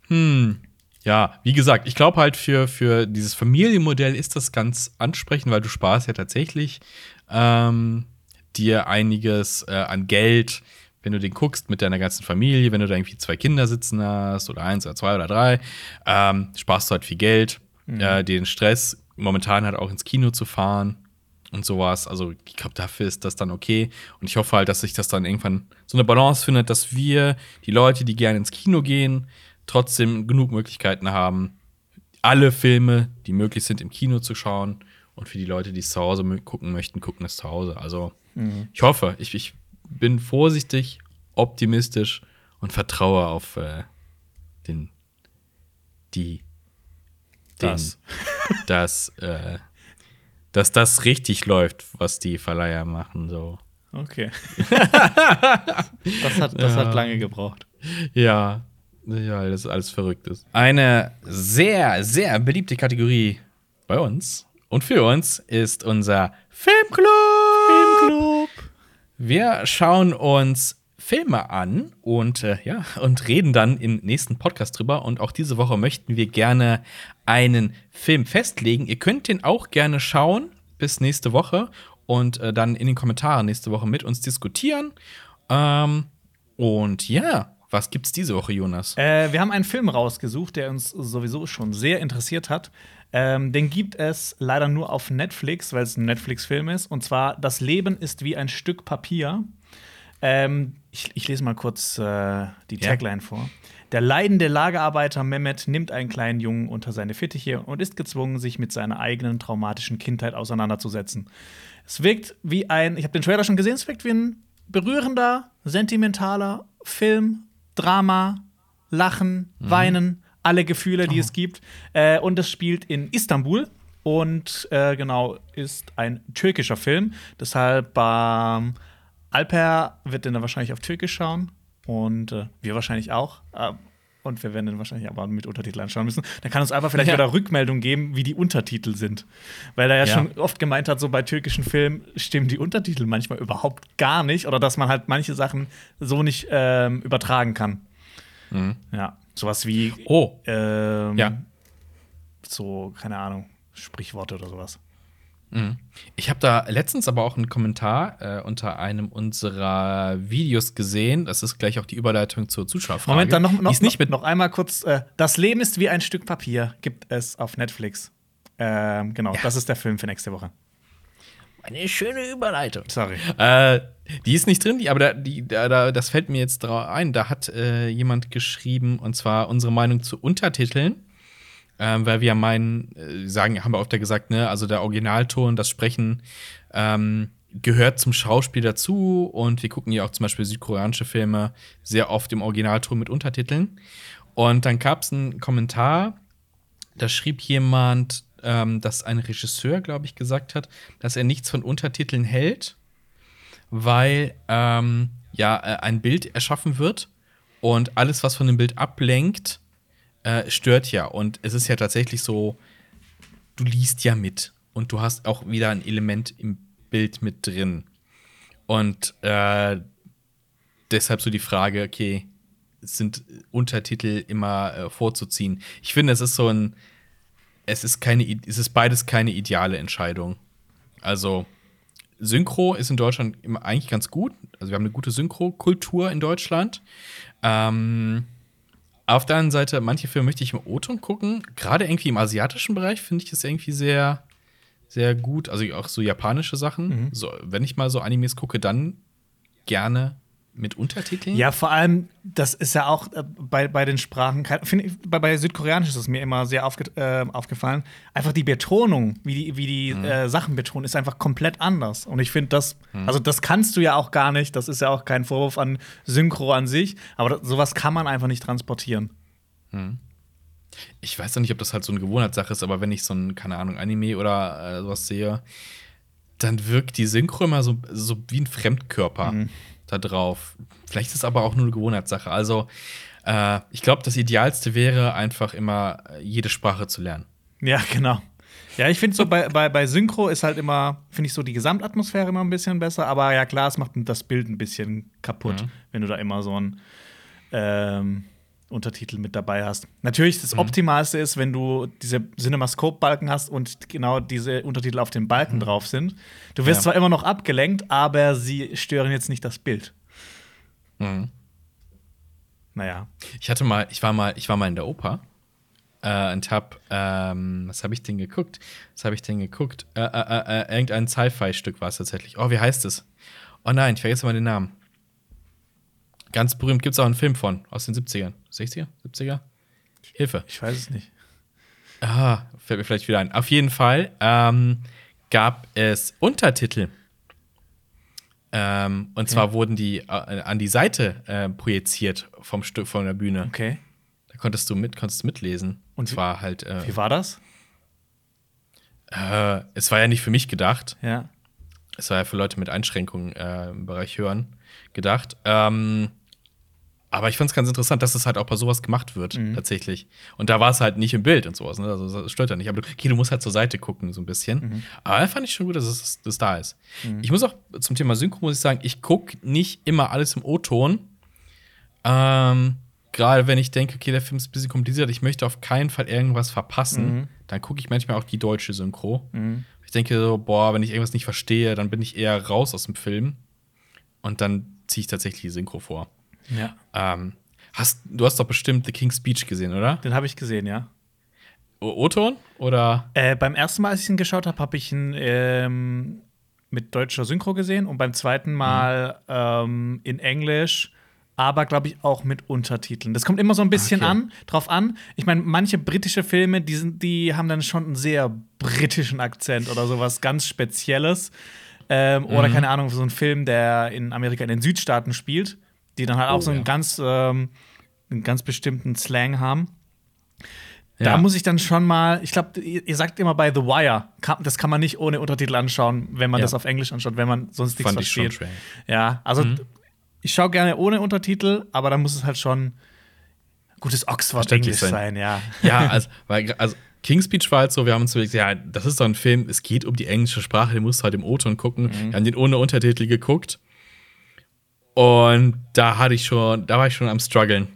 Hm. Ja, wie gesagt, ich glaube halt für, für dieses Familienmodell ist das ganz ansprechend, weil du sparst ja tatsächlich ähm, dir einiges äh, an Geld, wenn du den guckst mit deiner ganzen Familie, wenn du da irgendwie zwei Kinder sitzen hast oder eins oder zwei oder drei, ähm, sparst du halt viel Geld, mhm. äh, den Stress momentan halt auch ins Kino zu fahren und sowas. Also ich glaube, dafür ist das dann okay. Und ich hoffe halt, dass sich das dann irgendwann so eine Balance findet, dass wir, die Leute, die gerne ins Kino gehen, trotzdem genug Möglichkeiten haben, alle Filme, die möglich sind, im Kino zu schauen. Und für die Leute, die es zu Hause gucken möchten, gucken es zu Hause. Also Mhm. Ich hoffe, ich, ich bin vorsichtig, optimistisch und vertraue auf äh, den, die, den, das, dass, äh, dass das richtig läuft, was die Verleiher machen. So. Okay. das hat, das ja. hat lange gebraucht. Ja, ja, das ist alles Verrücktes. Eine sehr, sehr beliebte Kategorie bei uns und für uns ist unser Filmclub. Filmclub. Wir schauen uns Filme an und äh, ja und reden dann im nächsten Podcast drüber. Und auch diese Woche möchten wir gerne einen Film festlegen. Ihr könnt den auch gerne schauen bis nächste Woche und äh, dann in den Kommentaren nächste Woche mit uns diskutieren. Ähm, und ja, was gibt's diese Woche, Jonas? Äh, wir haben einen Film rausgesucht, der uns sowieso schon sehr interessiert hat. Ähm, den gibt es leider nur auf Netflix, weil es ein Netflix-Film ist. Und zwar Das Leben ist wie ein Stück Papier. Ähm, ich, ich, lese mal kurz äh, die Tagline ja. vor. Der leidende Lagerarbeiter Mehmet nimmt einen kleinen Jungen unter seine Fittiche und ist gezwungen, sich mit seiner eigenen traumatischen Kindheit auseinanderzusetzen. Es wirkt wie ein, ich habe den Trailer schon gesehen, es wirkt wie ein berührender, sentimentaler Film, Drama, Lachen, mhm. Weinen alle Gefühle, die oh. es gibt. Äh, und es spielt in Istanbul und äh, genau ist ein türkischer Film. Deshalb ähm, Alper wird den dann wahrscheinlich auf Türkisch schauen und äh, wir wahrscheinlich auch. Und wir werden den wahrscheinlich aber mit Untertitel anschauen müssen. Dann kann uns einfach vielleicht ja. wieder Rückmeldung geben, wie die Untertitel sind. Weil er ja, ja, schon oft gemeint hat, so bei türkischen Filmen stimmen die Untertitel manchmal überhaupt gar nicht oder dass man halt manche Sachen so nicht ähm, übertragen kann. Mhm. Ja. Sowas wie. Oh. Ähm, ja. So, keine Ahnung, Sprichworte oder sowas. Mhm. Ich habe da letztens aber auch einen Kommentar äh, unter einem unserer Videos gesehen. Das ist gleich auch die Überleitung zur Zuschauerfrage. Moment, dann noch, noch, nicht mit noch einmal kurz. Äh, das Leben ist wie ein Stück Papier gibt es auf Netflix. Ähm, genau, ja. das ist der Film für nächste Woche. Eine schöne Überleitung. Sorry. Äh, die ist nicht drin, die, aber da, die, da, das fällt mir jetzt ein. Da hat äh, jemand geschrieben, und zwar unsere Meinung zu Untertiteln. Ähm, weil wir meinen, äh, sagen, haben wir oft ja gesagt, ne, also der Originalton, das Sprechen ähm, gehört zum Schauspiel dazu und wir gucken ja auch zum Beispiel südkoreanische Filme sehr oft im Originalton mit Untertiteln. Und dann gab es einen Kommentar, da schrieb jemand, ähm, dass ein Regisseur, glaube ich, gesagt hat, dass er nichts von Untertiteln hält, weil ähm, ja äh, ein Bild erschaffen wird und alles, was von dem Bild ablenkt, äh, stört ja. Und es ist ja tatsächlich so, du liest ja mit und du hast auch wieder ein Element im Bild mit drin. Und äh, deshalb so die Frage, okay, sind Untertitel immer äh, vorzuziehen? Ich finde, es ist so ein es ist keine, es ist beides keine ideale Entscheidung. Also Synchro ist in Deutschland eigentlich ganz gut. Also wir haben eine gute Synchro-Kultur in Deutschland. Ähm, auf der anderen Seite, manche Filme möchte ich im O-Ton gucken. Gerade irgendwie im asiatischen Bereich finde ich das irgendwie sehr, sehr gut. Also auch so japanische Sachen. Mhm. So, wenn ich mal so Animes gucke, dann gerne mit Untertiteln. Ja, vor allem, das ist ja auch äh, bei, bei den Sprachen, ich, bei, bei Südkoreanisch ist es mir immer sehr aufge, äh, aufgefallen. Einfach die Betonung, wie die, wie die mhm. äh, Sachen betonen, ist einfach komplett anders. Und ich finde das, mhm. also das kannst du ja auch gar nicht, das ist ja auch kein Vorwurf an Synchro an sich, aber das, sowas kann man einfach nicht transportieren. Mhm. Ich weiß noch nicht, ob das halt so eine Gewohnheitssache ist, aber wenn ich so ein, keine Ahnung, Anime oder äh, sowas sehe, dann wirkt die Synchro immer so, so wie ein Fremdkörper. Mhm da drauf. Vielleicht ist es aber auch nur eine Gewohnheitssache. Also, äh, ich glaube, das Idealste wäre einfach immer äh, jede Sprache zu lernen. Ja, genau. Ja, ich finde so bei, bei, bei Synchro ist halt immer, finde ich so die Gesamtatmosphäre immer ein bisschen besser, aber ja klar, es macht das Bild ein bisschen kaputt, mhm. wenn du da immer so ein ähm, Untertitel mit dabei hast. Natürlich, das mhm. Optimalste ist, wenn du diese Cinemascope-Balken hast und genau diese Untertitel auf dem Balken mhm. drauf sind. Du wirst ja. zwar immer noch abgelenkt, aber sie stören jetzt nicht das Bild. Mhm. Naja. Ich hatte mal, ich war mal, ich war mal in der Oper äh, und hab, ähm, was habe ich denn geguckt? Was habe ich denn geguckt? Äh, äh, äh, äh irgendein Sci-Fi-Stück war es tatsächlich. Oh, wie heißt es? Oh nein, ich vergesse mal den Namen. Ganz berühmt gibt es auch einen Film von, aus den 70ern. 60er? 70er? Hilfe. Ich weiß es nicht. Ah, fällt mir vielleicht wieder ein. Auf jeden Fall ähm, gab es Untertitel. Ähm, und okay. zwar wurden die äh, an die Seite äh, projiziert vom Stück von der Bühne. Okay. Da konntest du mit, konntest mitlesen. Und zwar halt. Äh, wie war das? Äh, es war ja nicht für mich gedacht. Ja. Es war ja für Leute mit Einschränkungen äh, im Bereich Hören gedacht. Ähm, aber ich fand es ganz interessant, dass es das halt auch bei sowas gemacht wird, mhm. tatsächlich. Und da war es halt nicht im Bild und sowas, ne? Also das stört ja nicht. Aber okay, du musst halt zur Seite gucken, so ein bisschen. Mhm. Aber fand ich schon gut, dass es das da ist. Mhm. Ich muss auch zum Thema Synchro, muss ich sagen, ich gucke nicht immer alles im O-Ton. Ähm, Gerade wenn ich denke, okay, der Film ist ein bisschen kompliziert, ich möchte auf keinen Fall irgendwas verpassen, mhm. dann gucke ich manchmal auch die deutsche Synchro. Mhm. Ich denke so, boah, wenn ich irgendwas nicht verstehe, dann bin ich eher raus aus dem Film. Und dann ziehe ich tatsächlich die Synchro vor. Ja. Ähm, hast, du hast doch bestimmt The King's Speech gesehen, oder? Den habe ich gesehen, ja. O-Ton? Oder? Äh, beim ersten Mal, als ich ihn geschaut habe, habe ich ihn ähm, mit deutscher Synchro gesehen und beim zweiten Mal mhm. ähm, in Englisch, aber glaube ich auch mit Untertiteln. Das kommt immer so ein bisschen okay. an, drauf an. Ich meine, manche britische Filme, die, sind, die haben dann schon einen sehr britischen Akzent oder sowas ganz Spezielles. Ähm, mhm. Oder keine Ahnung, so ein Film, der in Amerika in den Südstaaten spielt die dann halt oh, auch so einen, ja. ganz, ähm, einen ganz bestimmten Slang haben. Da ja. muss ich dann schon mal, ich glaube, ihr, sagt immer bei The Wire, das kann man nicht ohne Untertitel anschauen, wenn man ja. das auf Englisch anschaut, wenn man sonst nichts Fand versteht. Ich schon ja, also mhm. ich schaue gerne ohne Untertitel, aber dann muss es halt schon gutes Oxford-Englisch sein. ja. Ja, also, weil, also King's Speech war halt so, wir haben uns überlegt, ja, das ist doch ein Film, es geht um die englische Sprache, den musst du halt im O-Ton gucken. Mhm. Wir haben den ohne Untertitel geguckt. Und da hatte ich schon, da war ich schon am struggeln.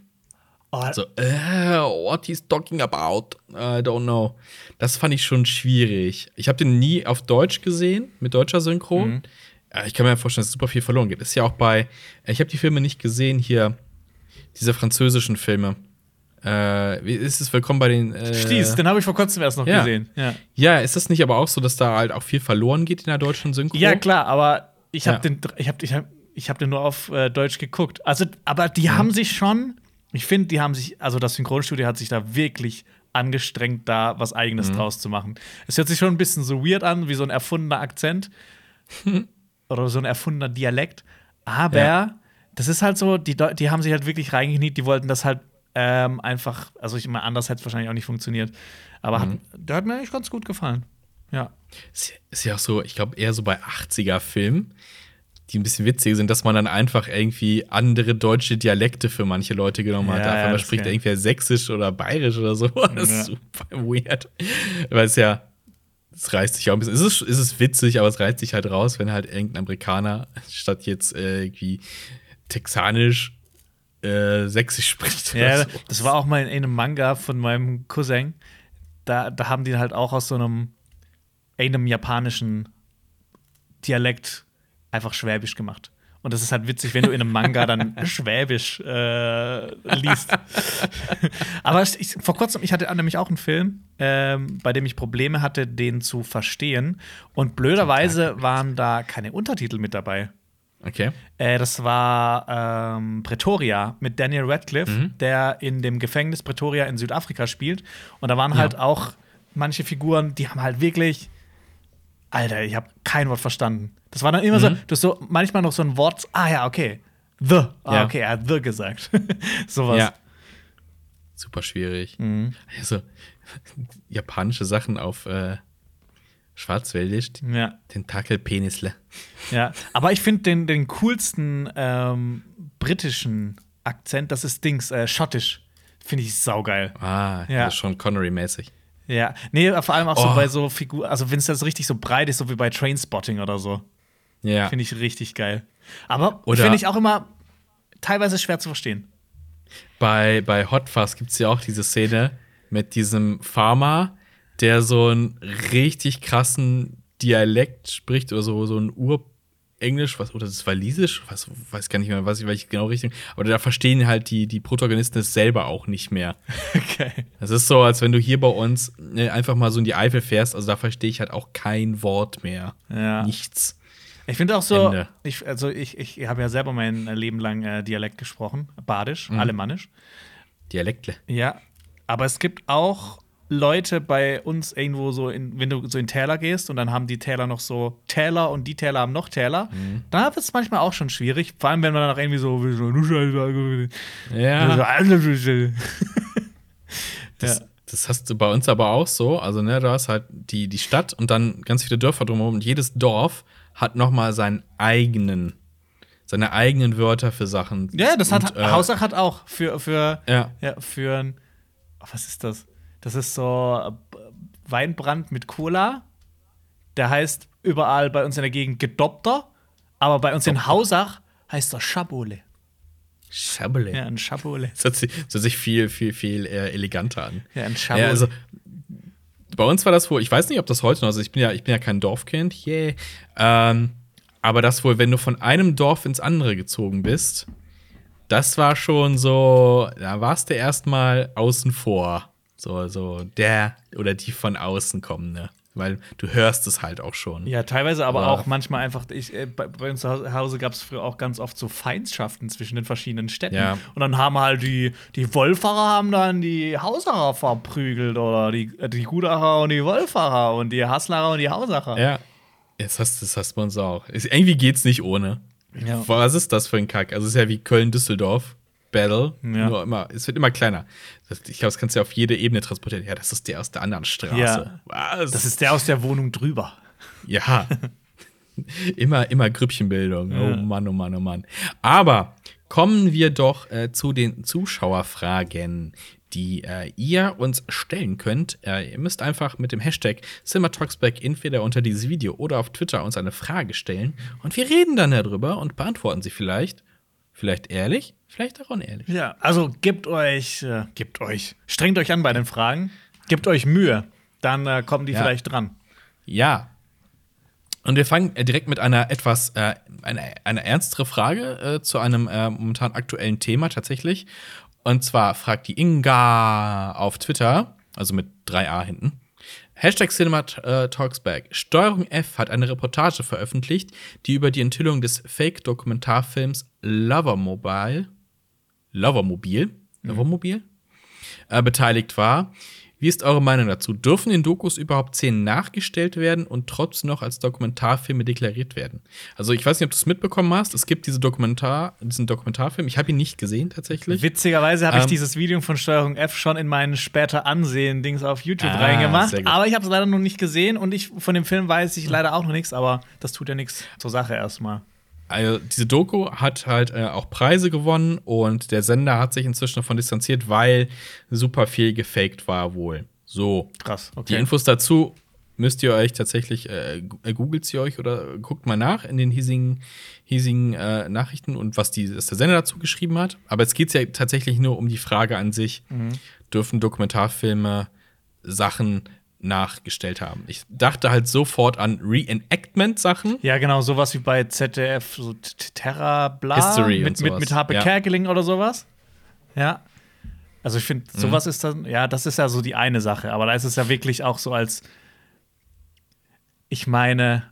Oh. So, äh, what he's talking about? I don't know. Das fand ich schon schwierig. Ich habe den nie auf Deutsch gesehen, mit deutscher Synchro. Mhm. Ich kann mir vorstellen, dass super viel verloren geht. Ist ja auch bei, ich habe die Filme nicht gesehen hier, diese französischen Filme. Äh, wie ist es willkommen bei den. Äh, Stieß, den habe ich vor kurzem erst noch ja. gesehen. Ja. ja, ist das nicht aber auch so, dass da halt auch viel verloren geht in der deutschen Synchro? Ja, klar, aber ich habe ja. den, ich habe, ich habe ich habe den nur auf äh, Deutsch geguckt. Also, aber die mhm. haben sich schon, ich finde, die haben sich, also das Synchronstudio hat sich da wirklich angestrengt, da was Eigenes mhm. draus zu machen. Es hört sich schon ein bisschen so weird an, wie so ein erfundener Akzent oder so ein erfundener Dialekt. Aber ja. das ist halt so, die, die haben sich halt wirklich reingekniet, die wollten das halt ähm, einfach, also ich meine, anders hätte es wahrscheinlich auch nicht funktioniert. Aber mhm. hat, der hat mir eigentlich ganz gut gefallen. Ja. Ist ja auch so, ich glaube, eher so bei 80er-Filmen die ein bisschen witzig sind, dass man dann einfach irgendwie andere deutsche Dialekte für manche Leute genommen hat. Ja, man spricht geil. irgendwer Sächsisch oder Bayerisch oder so. Das ist super weird. Weil es ja, es reißt sich auch ein bisschen. Es ist, es ist witzig, aber es reißt sich halt raus, wenn halt irgendein Amerikaner statt jetzt äh, irgendwie texanisch äh, sächsisch spricht. Ja, so. das war auch mal in einem Manga von meinem Cousin. Da, da haben die halt auch aus so einem, einem japanischen Dialekt einfach Schwäbisch gemacht. Und das ist halt witzig, wenn du in einem Manga dann Schwäbisch äh, liest. Aber ich, vor kurzem, ich hatte nämlich auch einen Film, ähm, bei dem ich Probleme hatte, den zu verstehen. Und blöderweise waren da keine Untertitel mit dabei. Okay. Äh, das war ähm, Pretoria mit Daniel Radcliffe, Mhm. der in dem Gefängnis Pretoria in Südafrika spielt. Und da waren halt auch manche Figuren, die haben halt wirklich. Alter, ich habe kein Wort verstanden. Das war dann immer so, Mhm. du hast so manchmal noch so ein Wort, ah ja, okay. The. Ah, Ja. okay, er hat The gesagt. Sowas. Ja. Super schwierig. Mhm. Also, japanische Sachen auf äh, Schwarzwäldisch. Ja. Tentakelpenisle. Ja, aber ich finde den, den coolsten ähm, britischen Akzent, das ist Dings, äh, schottisch. Finde ich saugeil. Ah, Ja. das ist schon Connery-mäßig. Ja, nee, vor allem auch so Oh. bei so Figuren, also wenn es das richtig so breit ist, so wie bei Trainspotting oder so. Ja. Finde ich richtig geil. Aber finde ich auch immer teilweise schwer zu verstehen. Bei, bei Hot Fuzz gibt es ja auch diese Szene mit diesem Farmer, der so einen richtig krassen Dialekt spricht oder so, so ein Urenglisch, was, oder das ist Walisisch, was, weiß gar nicht mehr, was ich, welche genau Richtung, aber da verstehen halt die, die Protagonisten es selber auch nicht mehr. Okay. Das ist so, als wenn du hier bei uns ne, einfach mal so in die Eifel fährst, also da verstehe ich halt auch kein Wort mehr. Ja. Nichts. Ich finde auch so, Ende. ich, also ich, ich habe ja selber mein Leben lang äh, Dialekt gesprochen, Badisch, Mhm. Alemannisch. Dialektle. Ja, aber es gibt auch Leute bei uns irgendwo so, in, wenn du so in Täler gehst und dann haben die Täler noch so Täler und die Täler haben noch Täler, Mhm. da wird es manchmal auch schon schwierig. Vor allem, wenn man dann auch irgendwie so. so Ja. Das, das hast du bei uns aber auch so. Also, ne, du hast halt die, die Stadt und dann ganz viele Dörfer drumherum. Und jedes Dorf hat noch mal seinen eigenen, seine eigenen Wörter für Sachen. Ja, das hat Und, äh, Hausach hat auch für für Ja. ja, für ein oh, was ist das? Das ist so äh, Weinbrand mit Cola. Der heißt überall bei uns in der Gegend Gedoppter, aber bei uns in Hausach heißt er Schabole. Schabele. Ja, ein Schabole. Das hört sich, das hört sich viel, viel, viel äh, eleganter an. Ja, ein Schabole. Ja, also bei uns war das wohl, ich weiß nicht, ob das heute noch, also ich bin ja, ich bin ja kein Dorfkind, yeah. Ähm, aber das wohl, wenn du von einem Dorf ins andere gezogen bist, das war schon so, da warst du erstmal außen vor. So, so der oder die von außen kommen, ne? Weil du hörst es halt auch schon. Ja, teilweise aber Ja. auch manchmal einfach, ich, äh, bei, bei uns zu Hause gab es früher auch ganz oft so Feindschaften zwischen den verschiedenen Städten. Ja. Und dann haben halt die, die Wolfacher haben dann die Hausacher verprügelt oder die, äh, die Gudacher und die Wolfacher und die Haslacher und die Hausacher. Ja. Jetzt hast, das hast du uns auch. Irgendwie geht's nicht ohne. Ja. Was ist das für ein Kack? Also, es ist ja wie Köln-Düsseldorf. Battle. Ja. Nur immer, es wird immer kleiner. Ich glaube, das kannst du ja auf jede Ebene transportieren. Ja, das ist der aus der anderen Straße. Ja. Was? Das ist der aus der Wohnung drüber. Ja. immer, immer Grüppchenbildung. Ja. Oh Mann, oh Mann, oh Mann. Aber kommen wir doch äh, zu den Zuschauerfragen, die äh, ihr uns stellen könnt. Äh, ihr müsst einfach mit dem Hashtag CinemaTalksback entweder unter dieses Video oder auf Twitter uns eine Frage stellen und wir reden dann darüber und beantworten sie vielleicht. Vielleicht ehrlich, vielleicht auch unehrlich. Ja, also gebt euch, äh, gebt euch, strengt euch an bei den Fragen, gebt euch Mühe, dann äh, kommen die Ja. vielleicht dran. Ja. Und wir fangen äh, direkt mit einer etwas, äh, einer, einer ernstere Frage äh, zu einem äh, momentan aktuellen Thema tatsächlich. Und zwar fragt die Inga auf Twitter, also mit 3a hinten. Hashtag Cinema Talksback. Steuerung F hat eine Reportage veröffentlicht, die über die Enthüllung des Fake-Dokumentarfilms Lovermobile, Lovermobil, Lovermobil, äh, beteiligt war. Wie ist eure Meinung dazu? Dürfen in Dokus überhaupt Szenen nachgestellt werden und trotzdem noch als Dokumentarfilme deklariert werden? Also ich weiß nicht, ob du es mitbekommen hast. Es gibt diese Dokumentar, diesen Dokumentarfilm. Ich habe ihn nicht gesehen tatsächlich. Witzigerweise habe ich Ähm, dieses Video von Steuerung F schon in meinen später Ansehen-Dings auf YouTube Ah, reingemacht. Aber ich habe es leider noch nicht gesehen und ich von dem Film weiß ich leider auch noch nichts, aber das tut ja nichts zur Sache erstmal. Also diese Doku hat halt äh, auch Preise gewonnen und der Sender hat sich inzwischen davon distanziert, weil super viel gefaked war wohl. So. Krass, Die okay. Infos dazu müsst ihr euch tatsächlich, äh, äh, googelt sie euch oder guckt mal nach in den hiesigen, hiesigen äh, Nachrichten und was, die, was der Sender dazu geschrieben hat. Aber jetzt geht es ja tatsächlich nur um die Frage an sich, dürfen Dokumentarfilme Sachen nachgestellt haben. Ich dachte halt sofort an Reenactment-Sachen. Ja, genau, sowas wie bei ZDF, so Terra Bla History mit, und mit, sowas. mit Harpe Ja. Kerkeling oder sowas. Ja. Also ich Mhm. finde, sowas ist dann, ja, das ist ja so die eine Sache, aber da ist es ja wirklich auch so als ich meine,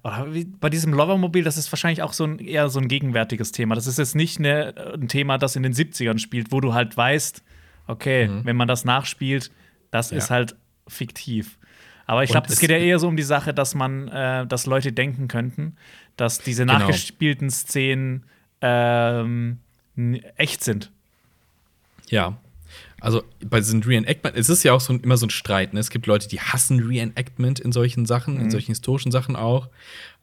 bei diesem Lovermobil, das ist wahrscheinlich auch so ein, eher so ein gegenwärtiges Thema. Das ist jetzt nicht eine, ein Thema, das in den 70ern spielt, wo du halt weißt, okay, mhm. wenn man das nachspielt, das ja. ist halt fiktiv. Aber ich glaube, es geht ja eher so um die Sache, dass man, äh, dass Leute denken könnten, dass diese genau. nachgespielten Szenen ähm, echt sind. Ja, also bei diesen Reenactment, es ist ja auch so, immer so ein Streit. Ne? Es gibt Leute, die hassen Reenactment in solchen Sachen, mhm. in solchen historischen Sachen auch.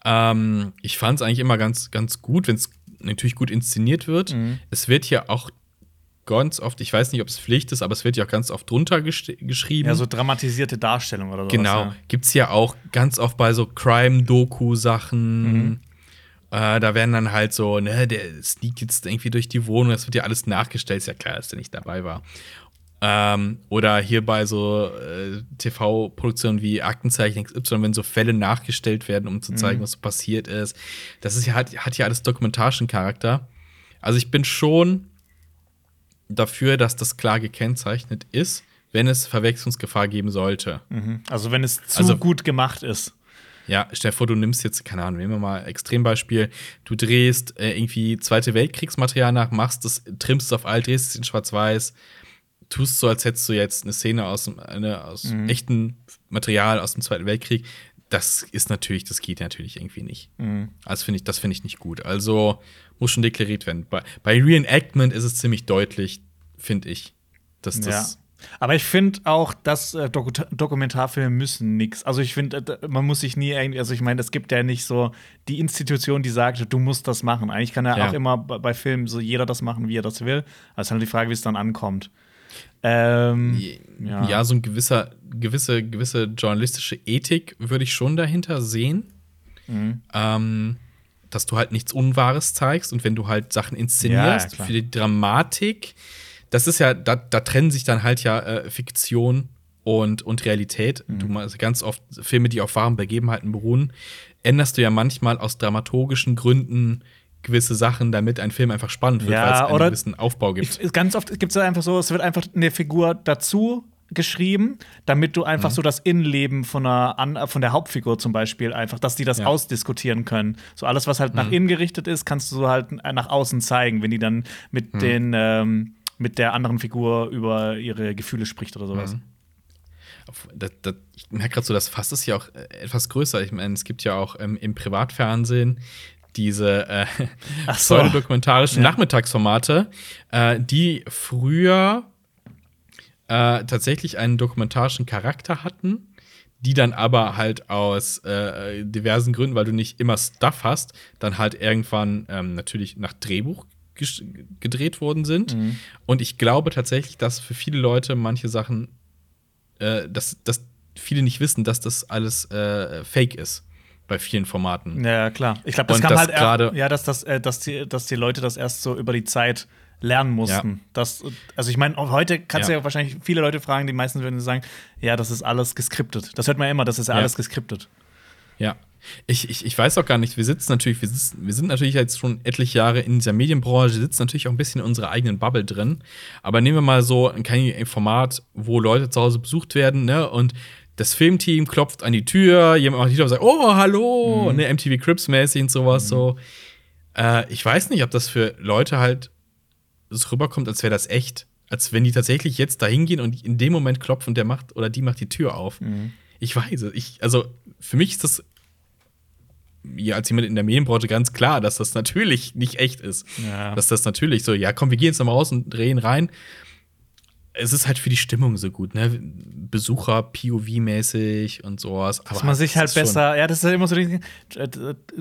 Ähm, ich fand es eigentlich immer ganz, ganz gut, wenn es natürlich gut inszeniert wird. Mhm. Es wird ja auch ganz oft, ich weiß nicht, ob es Pflicht ist, aber es wird ja auch ganz oft drunter gesch geschrieben. Ja, so dramatisierte Darstellung oder so. Genau. Ja. Gibt es ja auch ganz oft bei so Crime-Doku-Sachen. Mhm. Äh, da werden dann halt so, ne, der sneakt jetzt irgendwie durch die Wohnung, das wird ja alles nachgestellt, ist ja klar, dass der nicht dabei war. Ähm, oder hier bei so äh, TV-Produktionen wie Aktenzeichen XY, wenn so Fälle nachgestellt werden, um zu zeigen, mhm. was so passiert ist. Das ist ja, hat, hat ja alles dokumentarischen Charakter. Also ich bin schon dafür, dass das klar gekennzeichnet ist, wenn es Verwechslungsgefahr geben sollte. Mhm. Also wenn es zu also, gut gemacht ist. Ja, stell dir vor, du nimmst jetzt, keine Ahnung, nehmen wir mal Extrembeispiel, du drehst äh, irgendwie Zweite Weltkriegsmaterial nach, machst es, trimmst es auf alt, drehst es in Schwarz-Weiß, tust so, als hättest du jetzt eine Szene aus, eine, aus mhm. echtem Material aus dem Zweiten Weltkrieg. Das ist natürlich, das geht natürlich irgendwie nicht. Mhm. Also finde ich, das finde ich nicht gut. Also muss schon deklariert werden. Bei, bei Reenactment ist es ziemlich deutlich, finde ich, dass das. Ja. Aber ich finde auch, dass äh, Dok Dokumentarfilme müssen nichts. Also ich finde, äh, man muss sich nie irgendwie, also ich meine, es gibt ja nicht so die Institution, die sagt, du musst das machen. Eigentlich kann ja, ja. auch immer bei, Filmen so jeder das machen, wie er das will. Also halt die Frage, wie es dann ankommt. Ähm, ja. ja. so ein gewisser, gewisse, gewisse journalistische Ethik würde ich schon dahinter sehen. Mhm. Ähm, dass du halt nichts Unwahres zeigst und wenn du halt Sachen inszenierst ja, für die Dramatik, das ist ja, da, da trennen sich dann halt ja äh, Fiktion und, und Realität. Mhm. Du also ganz oft Filme, die auf wahren Begebenheiten beruhen, änderst du ja manchmal aus dramaturgischen Gründen gewisse Sachen, damit ein Film einfach spannend wird, ja, weil es einen gewissen Aufbau gibt. Ich, ganz oft gibt es einfach so, es wird einfach eine Figur dazu geschrieben, damit du einfach mhm. so das Innenleben von, einer, von der Hauptfigur zum Beispiel einfach, dass die das ja. ausdiskutieren können. So alles, was halt mhm. nach innen gerichtet ist, kannst du so halt nach außen zeigen, wenn die dann mit mhm. den ähm, mit der anderen Figur über ihre Gefühle spricht oder sowas. Mhm. Das, das, ich merke gerade so, das Fass ist ja auch äh, etwas größer. Ich meine, es gibt ja auch ähm, im Privatfernsehen diese äh, so. pseudodokumentarischen ja. Nachmittagsformate, äh, die früher äh, tatsächlich einen dokumentarischen Charakter hatten, die dann aber halt aus äh, diversen Gründen, weil du nicht immer Stuff hast, dann halt irgendwann ähm, natürlich nach Drehbuch gedreht worden sind. Mhm. Und ich glaube tatsächlich, dass für viele Leute manche Sachen, äh, dass, dass viele nicht wissen, dass das alles äh, fake ist bei vielen Formaten. Ja, klar. Ich glaube, das und kam das halt gerade ja, dass, das, äh, dass, die, dass die Leute das erst so über die Zeit lernen mussten. Ja. Das, also ich meine, heute kannst ja. du ja wahrscheinlich viele Leute fragen, die meisten würden sagen, ja, das ist alles geskriptet. Das hört man ja immer, das ist ja alles geskriptet. Ja. Ich, ich, ich weiß auch gar nicht, wir sitzen natürlich, wir, sitzen, wir sind natürlich jetzt schon etliche Jahre in dieser Medienbranche, sitzen natürlich auch ein bisschen in unserer eigenen Bubble drin. Aber nehmen wir mal so ein Format, wo Leute zu Hause besucht werden, ne? Und das Filmteam klopft an die Tür, jemand macht die Tür und sagt, oh, hallo, mhm. ne, MTV Crips mäßig und sowas mhm. so. Äh, ich weiß nicht, ob das für Leute halt so rüberkommt, als wäre das echt. Als wenn die tatsächlich jetzt da hingehen und in dem Moment klopfen und der macht oder die macht die Tür auf. Mhm. Ich weiß es. Ich, also für mich ist das ja, als jemand in der Medienbranche ganz klar, dass das natürlich nicht echt ist. Ja. Dass das natürlich so, ja, komm, wir gehen jetzt mal raus und drehen rein es ist halt für die Stimmung so gut, ne? Besucher POV-mäßig und sowas. Dass man sich halt besser, ja, das ist ja immer so, die,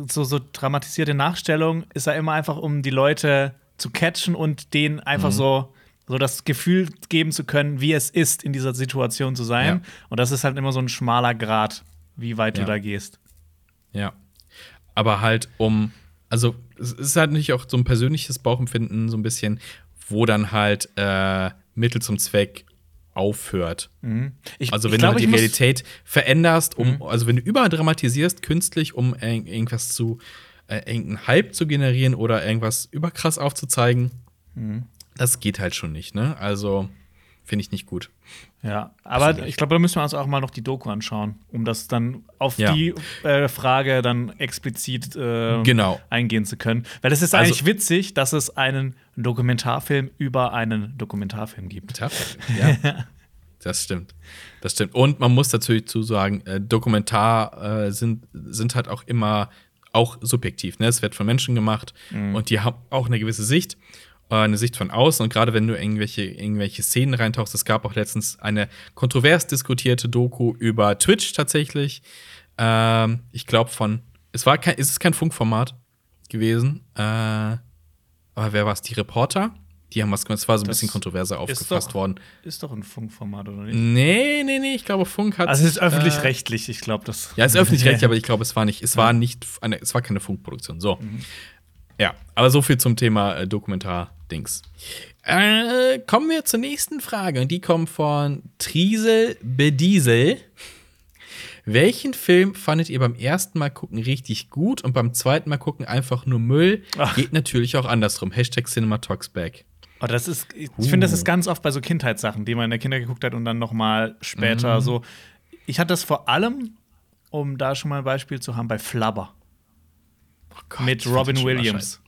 so, so dramatisierte Nachstellung ist ja immer einfach, um die Leute zu catchen und denen einfach mhm. so, so das Gefühl geben zu können, wie es ist, in dieser Situation zu sein. Ja. Und das ist halt immer so ein schmaler Grad, wie weit ja. du da gehst. Ja. Aber halt um, also es ist halt nicht auch so ein persönliches Bauchempfinden, so ein bisschen, wo dann halt äh, Mittel zum Zweck aufhört. Mhm. Ich, also wenn ich glaub, du die Realität veränderst, um, mhm. also wenn du überdramatisierst künstlich, um irgendwas zu, äh, irgendeinen Hype zu generieren oder irgendwas überkrass aufzuzeigen, mhm. das geht halt schon nicht, ne? Also finde ich nicht gut. Ja, aber ich glaube, da müssen wir uns auch mal noch die Doku anschauen, um das dann auf Ja. die äh, Frage dann explizit äh, Genau. eingehen zu können. Weil es ist Also- eigentlich witzig, dass es einen Dokumentarfilm über einen Dokumentarfilm gibt. Ja, das stimmt. Das stimmt. Und man muss natürlich zu sagen, äh, Dokumentar äh, sind, sind halt auch immer auch subjektiv. Ne? Es wird von Menschen gemacht und die haben auch eine gewisse Sicht, eine Sicht von außen. Und gerade wenn du irgendwelche, irgendwelche Szenen reintauchst, es gab auch letztens eine kontrovers diskutierte Doku über Twitch tatsächlich. Ähm, ich glaube von, es war kein, es ist kein Funkformat gewesen. Äh, aber wer war es? Die Reporter? Die haben was gemacht. Es war so ein Das bisschen kontroverser ist aufgefasst doch- worden. Ist doch ein Funkformat, oder nicht? Nee, nee, nee, ich glaube, Funk hat. Also es ist äh, öffentlich-rechtlich, ich glaube, das. Ja, es ist öffentlich-rechtlich, aber ich glaube, es war nicht, es war nicht, eine, es war keine Funkproduktion. So. Ja, aber so viel zum Thema äh, Dokumentar-Dings. Äh, kommen wir zur nächsten Frage. Und die kommt von Triesel Bediesel. Welchen Film fandet ihr beim ersten Mal gucken richtig gut und beim zweiten Mal gucken einfach nur Müll? Ach. Geht natürlich auch andersrum. Hashtag CinemaTalksBack. Oh, das ist, ich finde, das ist ganz oft bei so Kindheitssachen, die man in der Kinder geguckt hat und dann noch mal später so. Ich hatte das vor allem, um da schon mal ein Beispiel zu haben, bei Flubber Oh Gott, mit Robin Williams.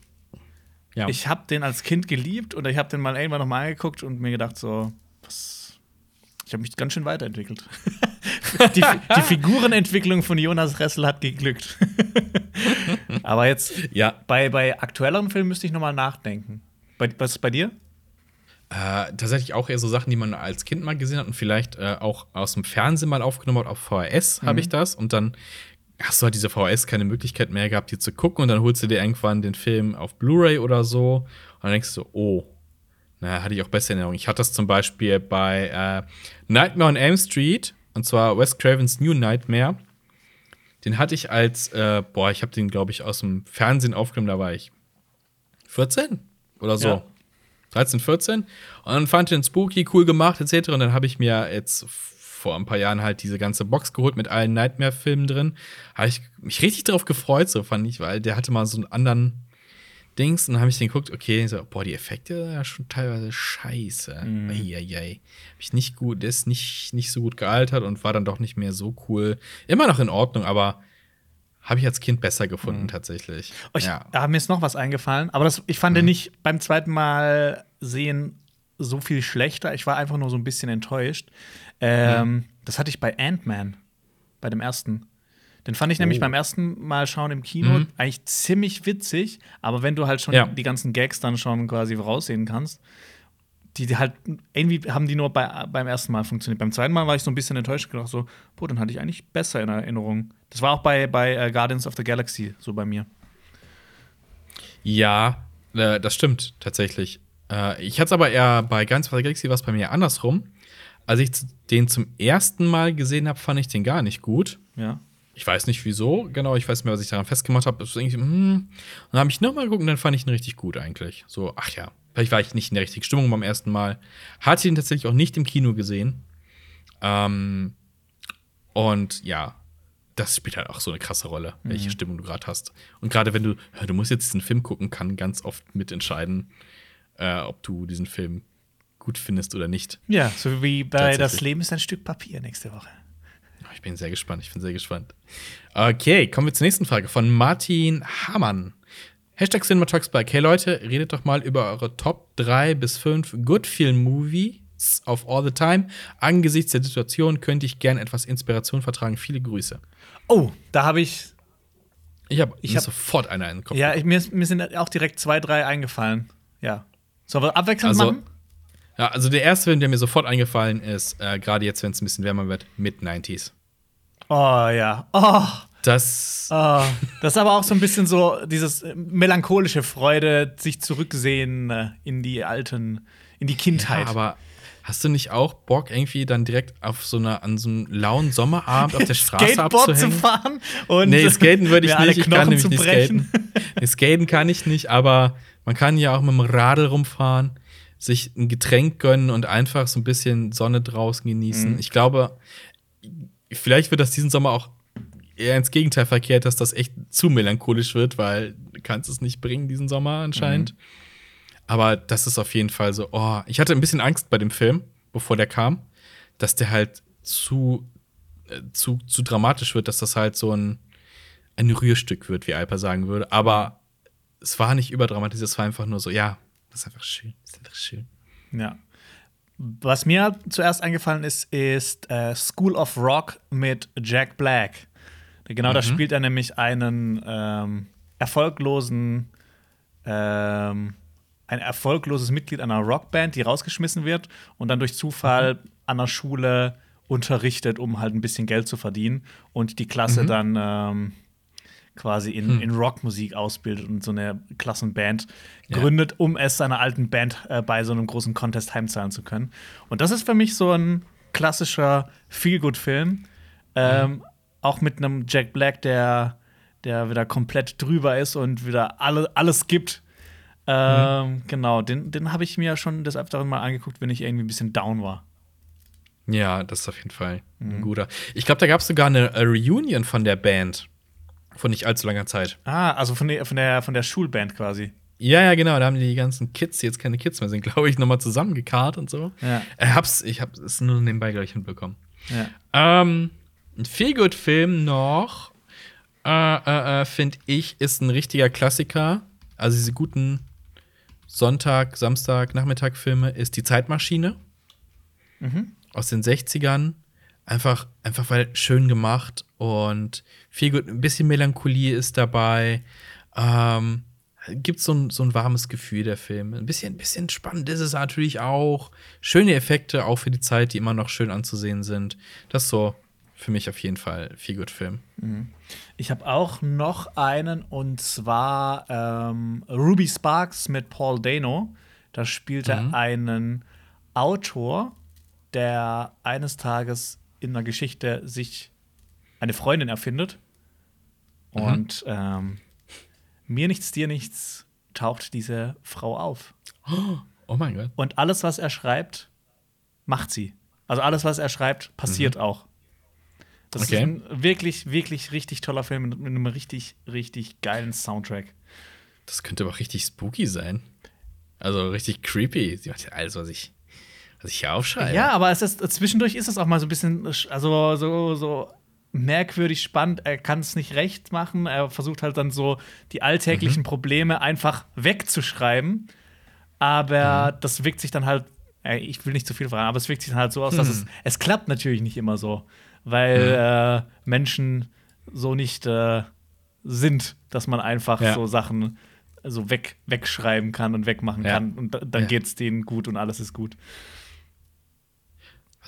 Ja. Ich habe den als Kind geliebt und ich habe den mal irgendwann noch mal angeguckt und mir gedacht so, was, ich habe mich ganz schön weiterentwickelt. die, die Figurenentwicklung von Jonas Ressel hat geglückt. Aber jetzt ja, bei, bei aktuelleren Filmen müsste ich noch mal nachdenken. Bei, was ist bei dir? Äh, tatsächlich auch eher so Sachen, die man als Kind mal gesehen hat und vielleicht äh, auch aus dem Fernsehen mal aufgenommen hat. Auf VHS habe ich das und dann hast du halt diese VHS keine Möglichkeit mehr gehabt, die zu gucken und dann holst du dir irgendwann den Film auf Blu-ray oder so und dann denkst du, oh, na, hatte ich auch bessere Erinnerungen. Ich hatte das zum Beispiel bei äh, Nightmare on Elm Street und zwar Wes Cravens New Nightmare. Den hatte ich als, äh, boah, ich habe den, glaube ich, aus dem Fernsehen aufgenommen, da war ich 14 oder so. Ja. 13, 14. Und dann fand ich den Spooky cool gemacht, etc. Und dann habe ich mir jetzt vor ein paar Jahren halt diese ganze Box geholt mit allen Nightmare-Filmen drin. Habe ich mich richtig drauf gefreut, so fand ich, weil der hatte mal so einen anderen Dings. Und dann habe ich den geguckt, okay, so, boah, die Effekte ja schon teilweise scheiße. Mhm. Eieiei. Hab ich nicht gut, der ist nicht, nicht so gut gealtert und war dann doch nicht mehr so cool. Immer noch in Ordnung, aber habe ich als Kind besser gefunden, tatsächlich. Oh, ich, ja. ja. mir ist noch was eingefallen, aber das, ich fand den nicht beim zweiten Mal sehen so viel schlechter. Ich war einfach nur so ein bisschen enttäuscht. Ähm, Das hatte ich bei Ant-Man, bei dem ersten. Den fand ich nämlich Oh. beim ersten Mal schauen im Kino eigentlich ziemlich witzig, aber wenn du halt schon Ja. die ganzen Gags dann schon quasi voraussehen kannst, die, die halt irgendwie haben die nur bei, beim ersten Mal funktioniert. Beim zweiten Mal war ich so ein bisschen enttäuscht und gedacht so, boah, dann hatte ich eigentlich besser in Erinnerung. Das war auch bei, bei äh, Guardians of the Galaxy so bei mir. Ja, äh, das stimmt tatsächlich. Äh, ich hatte es aber eher bei Guardians of the Galaxy war es bei mir andersrum. Als ich den zum ersten Mal gesehen habe, fand ich den gar nicht gut. Ja. Ich weiß nicht wieso, genau, ich weiß nicht mehr, was ich daran festgemacht habe. Hm. Und dann habe ich nochmal geguckt und dann fand ich ihn richtig gut eigentlich. So, ach ja, vielleicht war ich nicht in der richtigen Stimmung beim ersten Mal. Hatte ihn tatsächlich auch nicht im Kino gesehen. Ähm, und ja, das spielt halt auch so eine krasse Rolle, welche Stimmung du gerade hast. Und gerade wenn du, du musst jetzt diesen Film gucken, kann ganz oft mitentscheiden, äh, ob du diesen Film gut findest oder nicht. Ja, so wie bei. Das Leben ist ein Stück Papier nächste Woche. Ich bin sehr gespannt, ich bin sehr gespannt. Okay, kommen wir zur nächsten Frage von Martin Hamann. Hashtag CinemaTalksBike. Hey Leute, redet doch mal über eure Top 3 bis 5 Good Film Movies of all the time. Angesichts der Situation könnte ich gern etwas Inspiration vertragen. Viele Grüße. Oh, da habe ich. Ich habe Ich hab- sofort einer in den Kopf. Ja, ich, mir, mir sind auch direkt zwei, drei eingefallen. Ja. Sollen wir abwechselnd Also- machen? Ja, also der erste Film, der mir sofort eingefallen ist, äh, gerade jetzt, wenn es ein bisschen wärmer wird, Mid-90s. Oh ja. Oh, Das. oh. Das ist aber auch so ein bisschen so dieses äh, melancholische Freude, sich zurücksehen äh, in die alten, in die Kindheit. Ja, aber hast du nicht auch Bock, irgendwie dann direkt auf so einer, an so einem lauen Sommerabend auf der Straße Skateboard zu fahren und Nee, skaten würde ich nicht. Ich kann nämlich nicht skaten. Nee, skaten kann ich nicht, aber man kann ja auch mit dem Radl rumfahren, sich ein Getränk gönnen und einfach so ein bisschen Sonne draußen genießen. Mhm. Ich glaube, vielleicht wird das diesen Sommer auch eher ins Gegenteil verkehrt, dass das echt zu melancholisch wird, weil du kannst es nicht bringen diesen Sommer anscheinend. Mhm. Aber das ist auf jeden Fall so, oh, ich hatte ein bisschen Angst bei dem Film, bevor der kam, dass der halt zu, äh, zu, zu dramatisch wird, dass das halt so ein, ein Rührstück wird, wie Alper sagen würde. Aber es war nicht überdramatisiert, es war einfach nur so, ja, das ist einfach schön. Einfach schön. Ja. Was mir zuerst eingefallen ist, ist äh, School of Rock mit Jack Black. Genau, da Mhm. spielt er nämlich einen ähm, erfolglosen, ähm, ein erfolgloses Mitglied einer Rockband, die rausgeschmissen wird und dann durch Zufall Mhm. an der Schule unterrichtet, um halt ein bisschen Geld zu verdienen und die Klasse Mhm. dann ähm, quasi in, Hm. in Rockmusik ausbildet und so eine Klassenband Ja. gründet, um es seiner alten Band äh, bei so einem großen Contest heimzahlen zu können. Und das ist für mich so ein klassischer Feel-Good-Film. Ähm, Auch mit einem Jack Black, der, der wieder komplett drüber ist und wieder alle, alles gibt. Ähm, Genau, den, den habe ich mir schon des Öfteren mal angeguckt, wenn ich irgendwie ein bisschen down war. Ja, das ist auf jeden Fall Mhm. ein guter. Ich glaube, da gab es sogar eine äh, Reunion von der Band. Von nicht allzu langer Zeit. Ah, also von der, von der, von der Schulband quasi. Ja, ja, genau. Da haben die ganzen Kids, die jetzt keine Kids mehr sind, glaube ich, nochmal zusammengekarrt und so. Ja. Äh, hab's, ich hab's es nur nebenbei gleich hinbekommen. Ja. Ähm, ein Feelgood-Film noch, äh, äh, äh, finde ich, ist ein richtiger Klassiker. Also diese guten Sonntag, Samstag, Nachmittag-Filme ist die Zeitmaschine aus den 60ern. Einfach, einfach weil schön gemacht und viel gut, ein bisschen Melancholie ist dabei. Ähm, gibt so ein, so ein warmes Gefühl, der Film. Ein bisschen, ein bisschen spannend ist es natürlich auch. Schöne Effekte, auch für die Zeit, die immer noch schön anzusehen sind. Das ist so für mich auf jeden Fall viel gut Film. Ich habe auch noch einen und zwar ähm, Ruby Sparks mit Paul Dano. Da spielt er einen Autor, der eines Tages in einer Geschichte sich eine Freundin erfindet. Und ähm, mir nichts, dir nichts taucht diese Frau auf. Oh mein Gott. Und alles, was er schreibt, macht sie. Also alles, was er schreibt, passiert auch. Das Okay. ist ein wirklich, wirklich richtig toller Film mit, einem richtig, richtig geilen Soundtrack. Das könnte aber auch richtig spooky sein. Also richtig creepy. Sie macht ja alles, was ich, was ich hier aufschreibe. Ja, aber es ist, zwischendurch ist es auch mal so ein bisschen, also so, so merkwürdig spannend. Er kann es nicht recht machen. Er versucht halt dann so die alltäglichen Probleme einfach wegzuschreiben. Aber das wirkt sich dann halt, ich will nicht zu viel verraten, aber es wirkt sich dann halt so aus, dass es, es klappt natürlich nicht immer so. Weil äh, Menschen so nicht äh, sind, dass man einfach Ja. so Sachen so weg, wegschreiben kann und wegmachen Ja. kann. Und da- dann Ja. geht's denen gut und alles ist gut.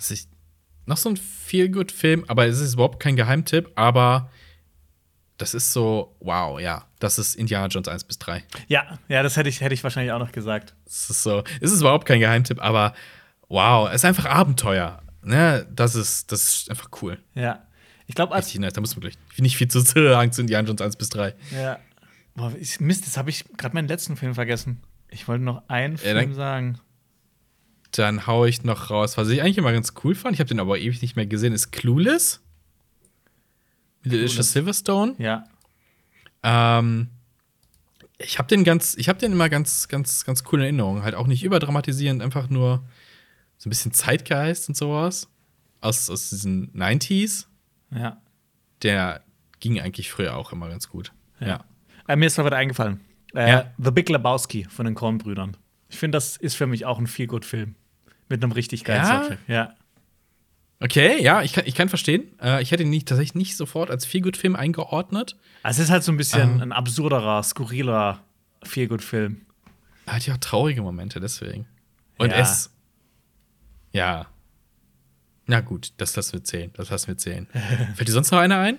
Was ich. Noch so ein Feel-Good-Film, aber es ist überhaupt kein Geheimtipp, aber das ist so, wow, ja. Das ist Indiana Jones 1 bis 3. Ja, ja, das hätte ich, hätte ich wahrscheinlich auch noch gesagt. Es ist so, es ist überhaupt kein Geheimtipp, aber wow, es ist einfach Abenteuer. Ne? Das ist, das ist einfach cool. Ja. Ich glaube, als. Nice. Da muss man gleich nicht viel zu sagen zu Indiana Jones 1 bis 3. Ja. Boah, Mist, jetzt habe ich gerade meinen letzten Film vergessen. Ich wollte noch einen Ja, Film sagen. Dann hau ich noch raus, was ich eigentlich immer ganz cool fand. Ich habe den aber ewig nicht mehr gesehen, ist Clueless. Mit Alicia. Silverstone. Ja. Ähm, ich habe den ganz, ich habe den immer ganz, ganz, ganz cool in Erinnerung. Halt auch nicht überdramatisierend, einfach nur so ein bisschen Zeitgeist und sowas. Aus, aus diesen 90s. Ja. Der ging eigentlich früher auch immer ganz gut. Ja. Äh, mir ist noch wieder eingefallen. Äh, Ja. The Big Lebowski von den Kornbrüdern. Ich finde, das ist für mich auch ein Feel-Good-Film. Mit einem richtig geilen Ja? Soundtrack. Ja. Okay, ja, ich kann, ich kann verstehen. Äh, ich hätte ihn nicht, tatsächlich nicht sofort als Feelgood-Film eingeordnet. Also es ist halt so ein bisschen Ah. ein absurderer, skurriler Feel-Good-Film. Er hat ja auch traurige Momente, deswegen. Und Ja. es. Ja. Na gut, das lassen wir zählen. Das lassen wir zählen. Fällt dir sonst noch einer ein?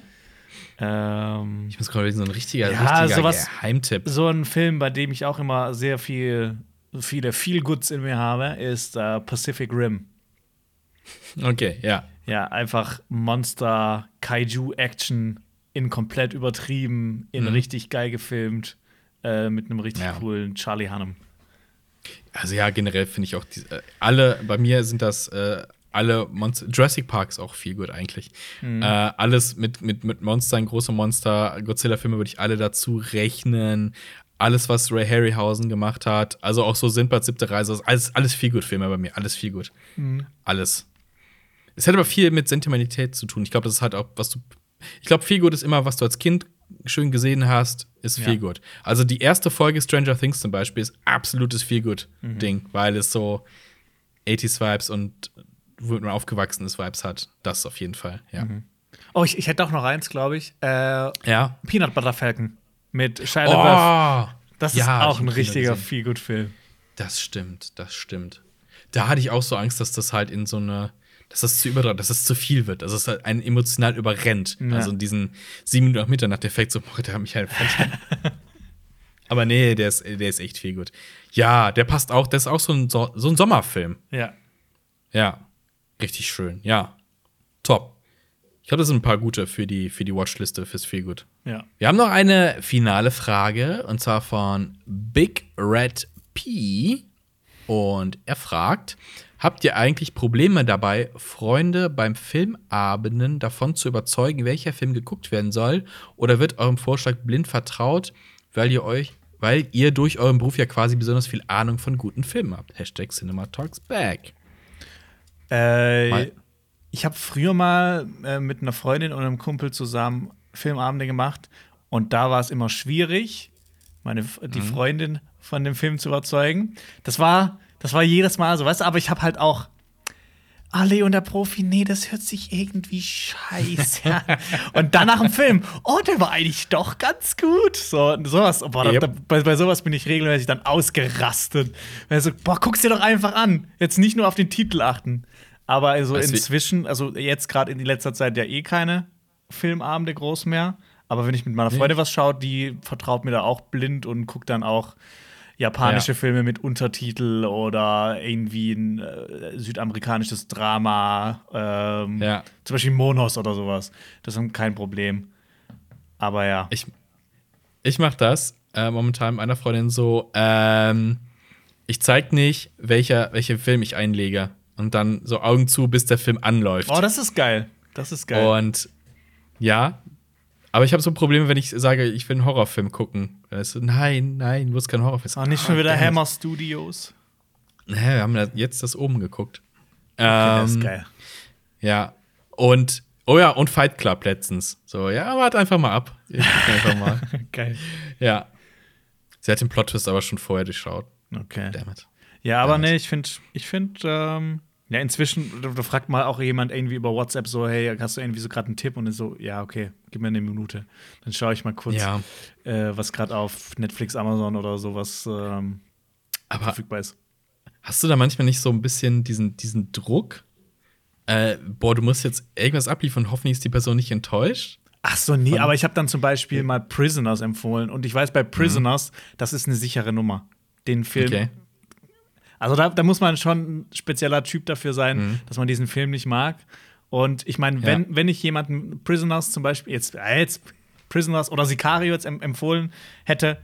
Ähm, Ich muss gerade so ein richtiger, Ja, richtiger sowas- Geheimtipp. so ein Film, bei dem ich auch immer sehr viel, viele Feel-Goods in mir habe, ist äh, Pacific Rim. Okay, ja. Ja, einfach Monster, Kaiju-Action in komplett übertrieben, in Mhm. richtig geil gefilmt, äh, mit einem richtig Ja. coolen Charlie Hunnam. Also ja, generell finde ich auch die, äh, alle, bei mir sind das äh, alle Monster, Jurassic Park ist auch viel gut eigentlich. Mhm. Äh, alles mit, mit, mit Monstern, große Monster, Godzilla-Filme würde ich alle dazu rechnen. Alles, was Ray Harryhausen gemacht hat, also auch so Sindbad siebte Reise, alles, alles viel gut Filme bei mir, alles viel gut. Mhm. Alles. Es hat aber viel mit Sentimentalität zu tun. Ich glaube, das ist halt auch, was du. Ich glaube, viel gut ist immer, was du als Kind schön gesehen hast, ist viel ja. gut. Also die erste Folge Stranger Things zum Beispiel ist absolutes viel gut Ding, mhm. weil es so 80s Vibes und womit man aufgewachsen ist Vibes hat. Das auf jeden Fall, ja. Mhm. Oh, ich, ich hätte auch noch eins, glaube ich. Äh, ja. Peanut Butter Falcon mit Shia LaBeouf. Oh, das ja, ist auch ein richtiger viel gut Film. Das stimmt, das stimmt. Da hatte ich auch so Angst, dass das halt in so eine dass das zu überdraht, dass das zu viel wird, dass es halt einen emotional überrennt. Ja. Also in diesen sieben Minuten nach Mitternacht, der Effekt so, boah, der hat mich halt Aber nee, der ist, der ist echt viel gut. Ja, der passt auch, der ist auch so ein, so, so ein Sommerfilm. Ja. Ja. Richtig schön. Ja. Top. Glaube, das sind ein paar gute für die, für die Watchliste fürs Feelgood. Ja. Wir haben noch eine finale Frage und zwar von Big Red P. Und er fragt: Habt ihr eigentlich Probleme dabei, Freunde beim Filmabenden davon zu überzeugen, welcher Film geguckt werden soll? Oder wird eurem Vorschlag blind vertraut, weil ihr euch, weil ihr durch euren Beruf ja quasi besonders viel Ahnung von guten Filmen habt? Hashtag Cinema Talks Back. Äh, ich habe früher mal äh, mit einer Freundin und einem Kumpel zusammen Filmabende gemacht und da war es immer schwierig, meine, die mhm. Freundin von dem Film zu überzeugen. Das war das war jedes Mal so, weißt du, aber ich habe halt auch Ah, Leon der Profi, nee, das hört sich irgendwie scheiße an. und dann nach dem Film, oh, der war eigentlich doch ganz gut. So, sowas, boah, yep. da, bei, bei, sowas bin ich regelmäßig dann ausgerastet. Also, boah, guck's dir doch einfach an. Jetzt nicht nur auf den Titel achten. Aber also weißt inzwischen, also jetzt gerade in letzter Zeit ja eh keine Filmabende groß mehr. Aber wenn ich mit meiner Freundin was schaue, die vertraut mir da auch blind und guckt dann auch japanische ja. Filme mit Untertitel oder irgendwie ein äh, südamerikanisches Drama. Ähm, ja. Zum Beispiel Monos oder sowas. Das ist kein Problem. Aber ja. Ich, ich mache das äh, momentan mit einer Freundin so. Ähm, ich zeig nicht, welcher, welchen Film ich einlege. Und dann so Augen zu, bis der Film anläuft. Oh, das ist geil. Das ist geil. Und ja, aber ich habe so Probleme, wenn ich sage, ich will einen Horrorfilm gucken. Du, nein, nein, du wirst kein Horrorfilm. Ach, nicht schon wieder Hammer Studios. Naja, wir haben jetzt das oben geguckt. Okay, ähm, das ist ähm, geil. Ja. Und, oh ja, und Fight Club letztens. So, ja, warte einfach mal ab. Einfach mal. geil. Ja. Sie hat den Plot-Twist aber schon vorher durchschaut. Okay. Damit. Ja, aber nee, ich finde, ich finde, ähm, ja, inzwischen, da fragt mal auch jemand irgendwie über WhatsApp so, hey, hast du irgendwie so gerade einen Tipp? Und dann so, ja, okay, gib mir eine Minute. Dann schaue ich mal kurz, ja. äh, was gerade auf Netflix, Amazon oder sowas ähm, Aber verfügbar ist. Hast du da manchmal nicht so ein bisschen diesen, diesen Druck? Äh, boah, du musst jetzt irgendwas abliefern, hoffentlich ist die Person nicht enttäuscht. Ach so, nee, aber ich habe dann zum Beispiel mal Prisoners empfohlen und ich weiß bei Prisoners, mhm. das ist eine sichere Nummer. Den Film okay. Also da, da muss man schon ein spezieller Typ dafür sein, mhm. dass man diesen Film nicht mag. Und ich meine, wenn, ja. wenn ich jemanden Prisoners zum Beispiel, jetzt, äh, jetzt Prisoners oder Sicario jetzt empfohlen hätte,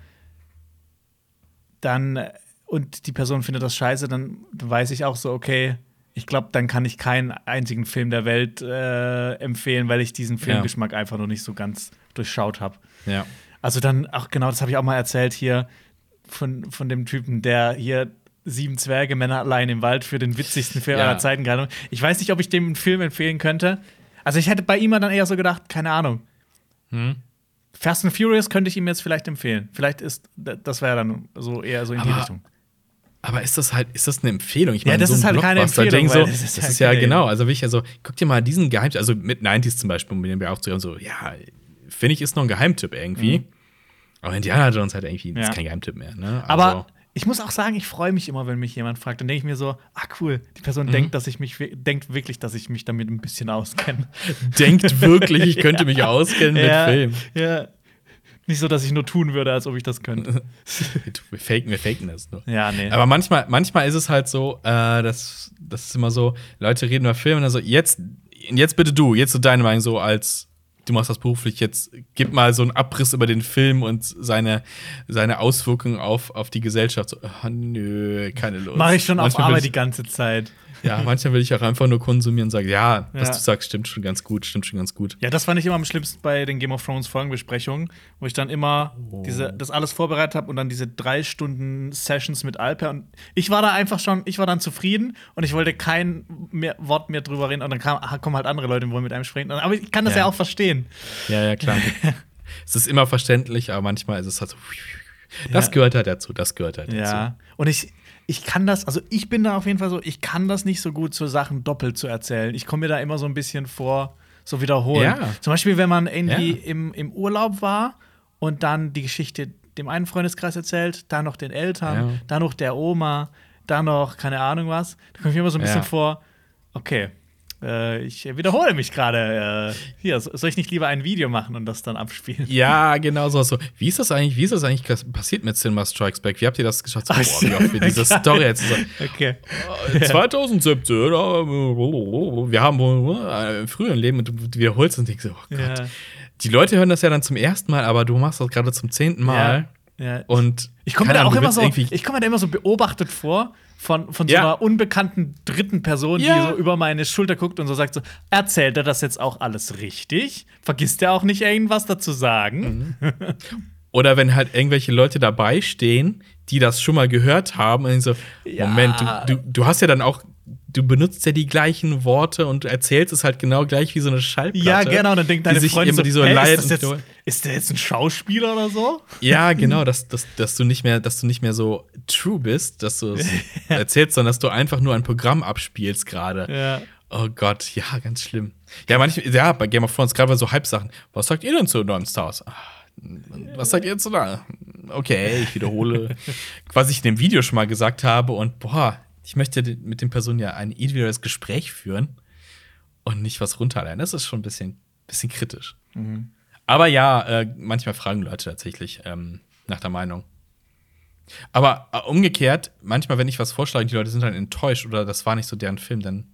dann äh, und die Person findet das scheiße, dann weiß ich auch so, okay, ich glaube, dann kann ich keinen einzigen Film der Welt äh, empfehlen, weil ich diesen Filmgeschmack ja. einfach noch nicht so ganz durchschaut habe. Ja. Also dann, ach genau, das habe ich auch mal erzählt hier von, von dem Typen, der hier Sieben Zwerge, Männer allein im Wald für den witzigsten Film ja. aller Zeiten gehalten. Ich weiß nicht, ob ich dem einen Film empfehlen könnte. Also ich hätte bei ihm dann eher so gedacht, keine Ahnung. Hm. Fast and Furious könnte ich ihm jetzt vielleicht empfehlen. Vielleicht ist, das wäre dann so eher so in aber, die Richtung. Aber ist das halt, ist das eine Empfehlung? Ich meine, ja, das so ist halt keine Empfehlung. So, das ist, das halt ist ja genau. Also wie ich also, guck dir mal diesen Geheimtipp, also mit 90s zum Beispiel, mit dem wir auch so, ja, finde ich, ist noch ein Geheimtipp irgendwie. Mhm. Aber Indiana Jones halt irgendwie ja. ist kein Geheimtipp mehr. Ne? Also, aber ich muss auch sagen, ich freue mich immer, wenn mich jemand fragt. Dann denke ich mir so, ah cool, die Person mhm. denkt, dass ich mich denkt wirklich, dass ich mich damit ein bisschen auskenne. Denkt wirklich, ich könnte mich auskennen ja, mit Film. Ja. Nicht so, dass ich nur tun würde, als ob ich das könnte. wir, faken, wir faken das nur. Ja, nee. Aber manchmal, manchmal ist es halt so, äh, das, das ist immer so, Leute reden über Filme und dann so, jetzt, jetzt bitte du, jetzt so deine Meinung so als du machst das beruflich, jetzt gib mal so einen Abriss über den Film und seine, seine Auswirkungen auf, auf die Gesellschaft. So, oh, nö, keine Lust. Mache ich schon Manchmal auf Arbeit die ganze Zeit. Ja, manchmal will ich auch einfach nur konsumieren und sagen, ja, was Ja. du sagst, stimmt schon ganz gut, stimmt schon ganz gut. Ja, das fand ich immer am schlimmsten bei den Game of Thrones Folgenbesprechungen, wo ich dann immer Oh. diese, das alles vorbereitet habe und dann diese drei Stunden Sessions mit Alper und ich war da einfach schon, ich war dann zufrieden und ich wollte kein mehr, Wort mehr drüber reden und dann kam, kommen halt andere Leute und wollen mit einem sprechen. Aber ich kann das ja, Ja. auch verstehen. Ja, ja, klar. es ist immer verständlich, aber manchmal ist es halt so. Das Ja. gehört halt dazu, das gehört halt dazu. Ja. Und ich, ich kann das, also ich bin da auf jeden Fall so, ich kann das nicht so gut, so Sachen doppelt zu erzählen. Ich komme mir da immer so ein bisschen vor, so wiederholen. Ja. Zum Beispiel, wenn man irgendwie Ja. im, im Urlaub war und dann die Geschichte dem einen Freundeskreis erzählt, dann noch den Eltern, Ja. dann noch der Oma, dann noch keine Ahnung was. Da komme ich mir immer so ein bisschen vor, okay, äh, ich wiederhole mich gerade. Äh, hier, so- soll ich nicht lieber ein Video machen und das dann abspielen? Ja, genau so. so. Wie ist das eigentlich, wie ist das eigentlich passiert mit Cinema Strikes Back? Wie habt ihr das geschafft? So, boah, wie oft wir diese. Story jetzt so, Okay. äh, 2017, äh, wir haben äh, im früheren Leben und du wiederholst und denkst so, oh Gott. Ja. Die Leute hören das ja dann zum ersten Mal, aber du machst das gerade zum zehnten Mal. Ja. Und Ich komme mir da auch immer so, ich komme mir da immer so beobachtet vor von, von so Ja. einer unbekannten dritten Person, Ja. die so über meine Schulter guckt und so sagt so, erzählt er das jetzt auch alles richtig? Vergisst er auch nicht irgendwas dazu sagen? Mhm. Oder wenn halt irgendwelche Leute dabei stehen, die das schon mal gehört haben, und so, Ja. Moment, du, du, du hast ja dann auch, du benutzt ja die gleichen Worte und erzählst es halt genau gleich wie so eine Schallplatte. Ja, genau, und dann denkt deine Freundin immer so, die so "Hä, leid ist, jetzt, ist der jetzt ein Schauspieler oder so? Ja, genau, dass, dass, dass du nicht mehr, dass du nicht mehr so true bist, dass du es erzählst, sondern dass du einfach nur ein Programm abspielst gerade. Ja. Oh Gott, ja, ganz schlimm. Ja, manchmal, ja, bei Game of Thrones, gerade bei so Halbsachen. Was sagt ihr denn zu neuen Star Wars? Ah, Was sagt ihr zu da? Okay, ich wiederhole, was ich in dem Video schon mal gesagt habe. Und boah, ich möchte mit den Personen ja ein individuelles Gespräch führen und nicht was runterladen. Das ist schon ein bisschen, bisschen kritisch. Aber ja, äh, manchmal fragen Leute tatsächlich ähm, nach der Meinung. Aber äh, umgekehrt, manchmal, wenn ich was vorschlage, die Leute sind dann enttäuscht oder das war nicht so deren Film, dann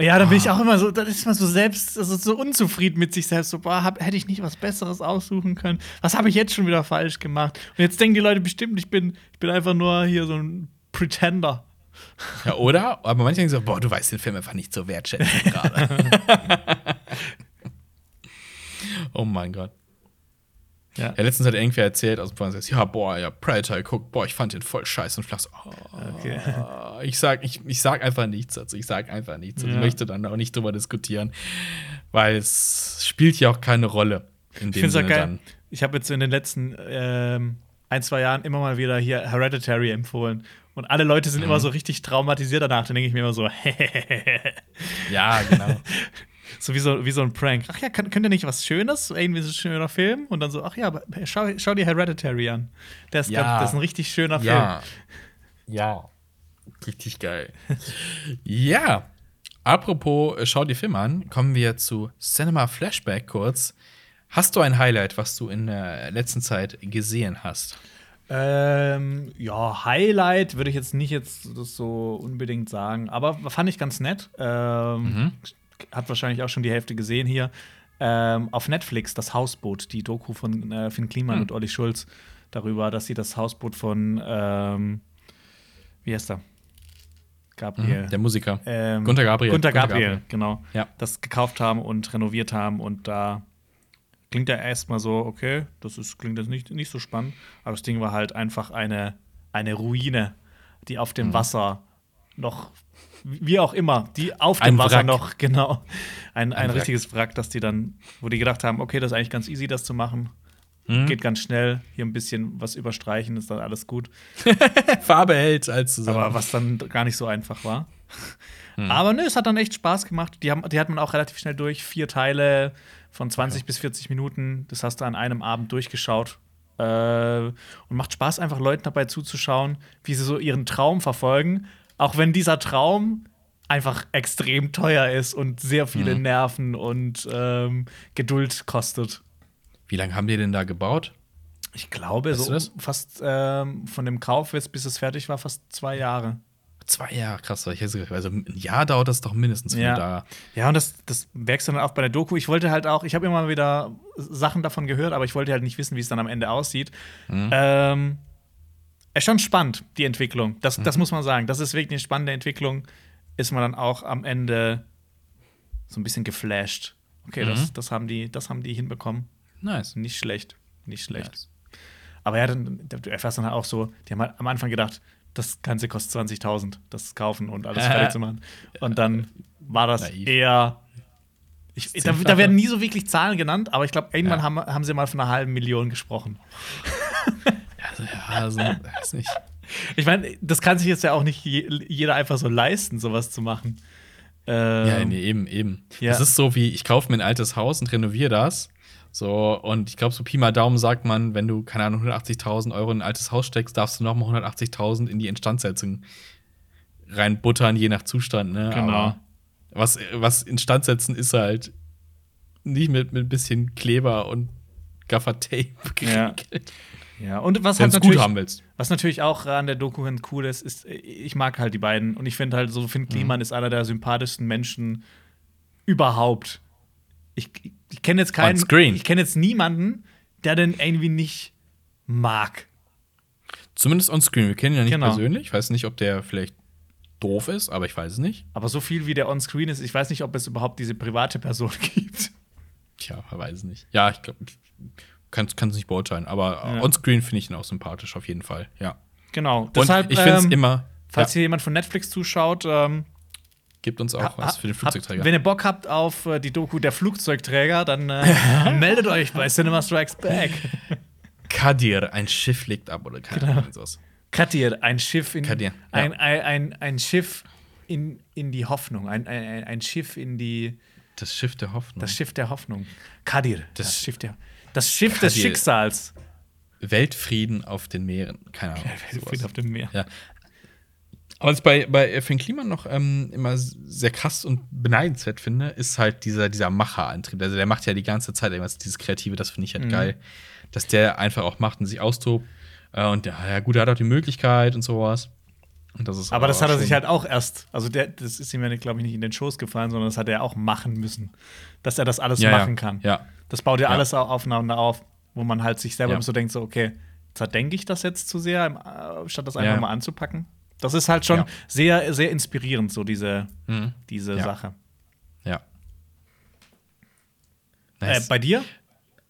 Ja, dann bin ich Ah. auch immer so, dann ist man so selbst, also so unzufrieden mit sich selbst. So, boah, hab, hätte ich nicht was Besseres aussuchen können? Was habe ich jetzt schon wieder falsch gemacht? Und jetzt denken die Leute bestimmt, ich bin, ich bin einfach nur hier so ein Pretender. Ja, oder? Aber manche denken so, boah, du weißt den Film einfach nicht so wertschätzen gerade. oh mein Gott. Ja. Ja, letztens hat irgendwer erzählt aus dem Fernsehen, ja, boah, ja, Predator geguckt, boah, ich fand den voll scheiße und flach so, oh, Okay. ich sag, ich, ich sag einfach nichts dazu, ich sag einfach nichts. Und Ja. ich möchte dann auch nicht drüber diskutieren, weil es spielt ja auch keine Rolle in Ich dem finde es Sinne geil. dann. Ich habe jetzt in den letzten ähm, ein, zwei Jahren immer mal wieder hier Hereditary empfohlen. Und alle Leute sind Mhm. immer so richtig traumatisiert danach. Dann denke ich mir immer so, Ja, genau. so wie so, wie so ein Prank. Ach ja, könnt ihr nicht was Schönes? Irgendwie so ein schöner Film? Und dann so, ach ja, aber schau, schau dir Hereditary an. Der ist, Ja. das ist ein richtig schöner Film. Ja. Ja. Richtig geil. ja. Apropos, äh, schau dir Film an, kommen wir zu Cinema Flashback kurz. Hast du ein Highlight, was du in der letzten Zeit gesehen hast? Ähm, ja, Highlight würde ich jetzt nicht jetzt das so unbedingt sagen, aber fand ich ganz nett. Ähm, Mhm. Hat wahrscheinlich auch schon die Hälfte gesehen hier. Ähm, auf Netflix das Hausboot, die Doku von äh, Finn Kliman Hm. und Olli Schulz darüber, dass sie das Hausboot von ähm, wie heißt er? Gabriel. Der Musiker. Ähm, Gunter Gabriel. Gunter Gunter Gabriel, Gabriel. genau. Ja. Das gekauft haben und renoviert haben und da klingt ja erstmal so, okay, das ist, klingt jetzt nicht, nicht so spannend, aber das Ding war halt einfach eine, eine Ruine, die auf Mhm. dem Wasser noch, wie auch immer, die auf Ein dem Wasser Wrack. noch, genau, ein, ein, Ein Wrack. richtiges Wrack, dass die dann, wo die gedacht haben, okay, das ist eigentlich ganz easy, das zu machen. Mhm. Geht ganz schnell, hier ein bisschen was überstreichen, ist dann alles gut. Farbe hält als zusammen. Aber was dann gar nicht so einfach war. Hm. Aber ne, es hat dann echt Spaß gemacht. Die, haben, die hat man auch relativ schnell durch. Vier Teile von 20 bis 40 Minuten. Das hast du an einem Abend durchgeschaut. Äh, und macht Spaß, einfach Leuten dabei zuzuschauen, wie sie so ihren Traum verfolgen. Auch wenn dieser Traum einfach extrem teuer ist und sehr viele Hm. Nerven und ähm, Geduld kostet. Wie lange haben die denn da gebaut? Ich glaube, Weißt so fast ähm, von dem Kauf jetzt, bis es fertig war, fast zwei Jahre. Zwei Jahre, krass. Ich hätte also ein Jahr dauert das doch mindestens, Ja. da. Ja, und das, das merkst du dann auch bei der Doku. Ich wollte halt auch, ich habe immer wieder Sachen davon gehört, aber ich wollte halt nicht wissen, wie es dann am Ende aussieht. Ähm, es ist schon spannend, die Entwicklung. Das, das muss man sagen. Das ist wirklich eine spannende Entwicklung. Ist man dann auch am Ende so ein bisschen geflasht. Okay, das, das, haben die, das haben die hinbekommen. Nice. Nicht schlecht. Nicht schlecht. Nice. Aber ja, dann, du erfährst dann halt auch so, die haben halt am Anfang gedacht, das Ganze kostet 20.000, das kaufen und alles fertig zu machen. Und dann war das Naiv. eher. Ich, da, da werden nie so wirklich Zahlen genannt, aber ich glaube, irgendwann Ja. haben, haben sie mal von einer halben Million gesprochen. Also, ja, also, weiß nicht. Ich meine, das kann sich jetzt ja auch nicht je, jeder einfach so leisten, sowas zu machen. Ähm, Ja, nee, eben, eben. Ja. Das ist so wie, ich kaufe mir ein altes Haus und renoviere das. So, und ich glaube, so Pi mal Daumen sagt man, wenn du, keine Ahnung, 180.000 Euro in ein altes Haus steckst, darfst du noch mal 180.000 in die Instandsetzung reinbuttern, je nach Zustand, ne? Genau. Aber was, was Instandsetzen ist halt nicht mit, mit ein bisschen Kleber und Gaffer-Tape Ja. geregelt. Ja, und was Wenn halt es gut natürlich, haben willst. was natürlich auch an der Doku ganz cool ist, ist, ich mag halt die beiden und ich finde halt so, Finn Kliman ist einer der sympathischsten Menschen überhaupt. Ich, ich kenne jetzt keinen, On screen. ich kenne jetzt niemanden, der den irgendwie nicht mag. Zumindest on screen. Wir kennen ihn ja nicht Genau. persönlich. Ich weiß nicht, ob der vielleicht doof ist, aber ich weiß es nicht. Aber so viel wie der on screen ist, ich weiß nicht, ob es überhaupt diese private Person gibt. Tja, man weiß es nicht. Ja, ich glaube, kann es nicht beurteilen, aber Ja. on-screen finde ich ihn auch sympathisch, auf jeden Fall. Ja. Genau. Deshalb, und ich finde es ähm, immer, falls ja, hier jemand von Netflix zuschaut, ähm, gibt uns auch ha- was für den habt- Flugzeugträger. wenn ihr Bock habt auf äh, die Doku der Flugzeugträger, dann äh, meldet euch bei Cinema Strikes Back. Kadir, ein Schiff legt ab oder keine Genau. Sowas. Kadir, ein Schiff in Kadir, ja. ein, ein, ein, ein Schiff in, in die Hoffnung, ein, ein, ein Schiff in die Das Schiff der Hoffnung. das Schiff der Hoffnung. Kadir, das, Das- Schiff der das Schiff des Kadir. Schicksals. Weltfrieden auf den Meeren. Keine Ahnung. Weltfrieden sowas. auf dem Meer. Ja. Aber was ich bei, bei Finn Kliman noch ähm, immer sehr krass und beneidenswert finde, ist halt dieser, dieser Macherantrieb. Also der macht ja die ganze Zeit irgendwas, dieses Kreative, das finde ich halt Mhm. geil. Dass der einfach auch macht und sich austobt. Äh, und ja, ja, gut, er hat auch die Möglichkeit und sowas. Und das ist Aber das hat er sich halt auch erst, also der, das ist ihm ja, glaube ich, nicht in den Schoß gefallen, sondern das hat er auch machen müssen. Dass er das alles Ja, ja. machen kann. Ja. Das baut ja, Ja. alles au- aufeinander auf, wo man halt sich selber Ja. so denkt, so, okay, zerdenke ich das jetzt zu sehr, äh, statt das einfach Ja. mal anzupacken. Das ist halt schon Ja. sehr, sehr inspirierend, so diese, Mhm. diese Ja. Sache. Ja. Äh, Nice. bei dir?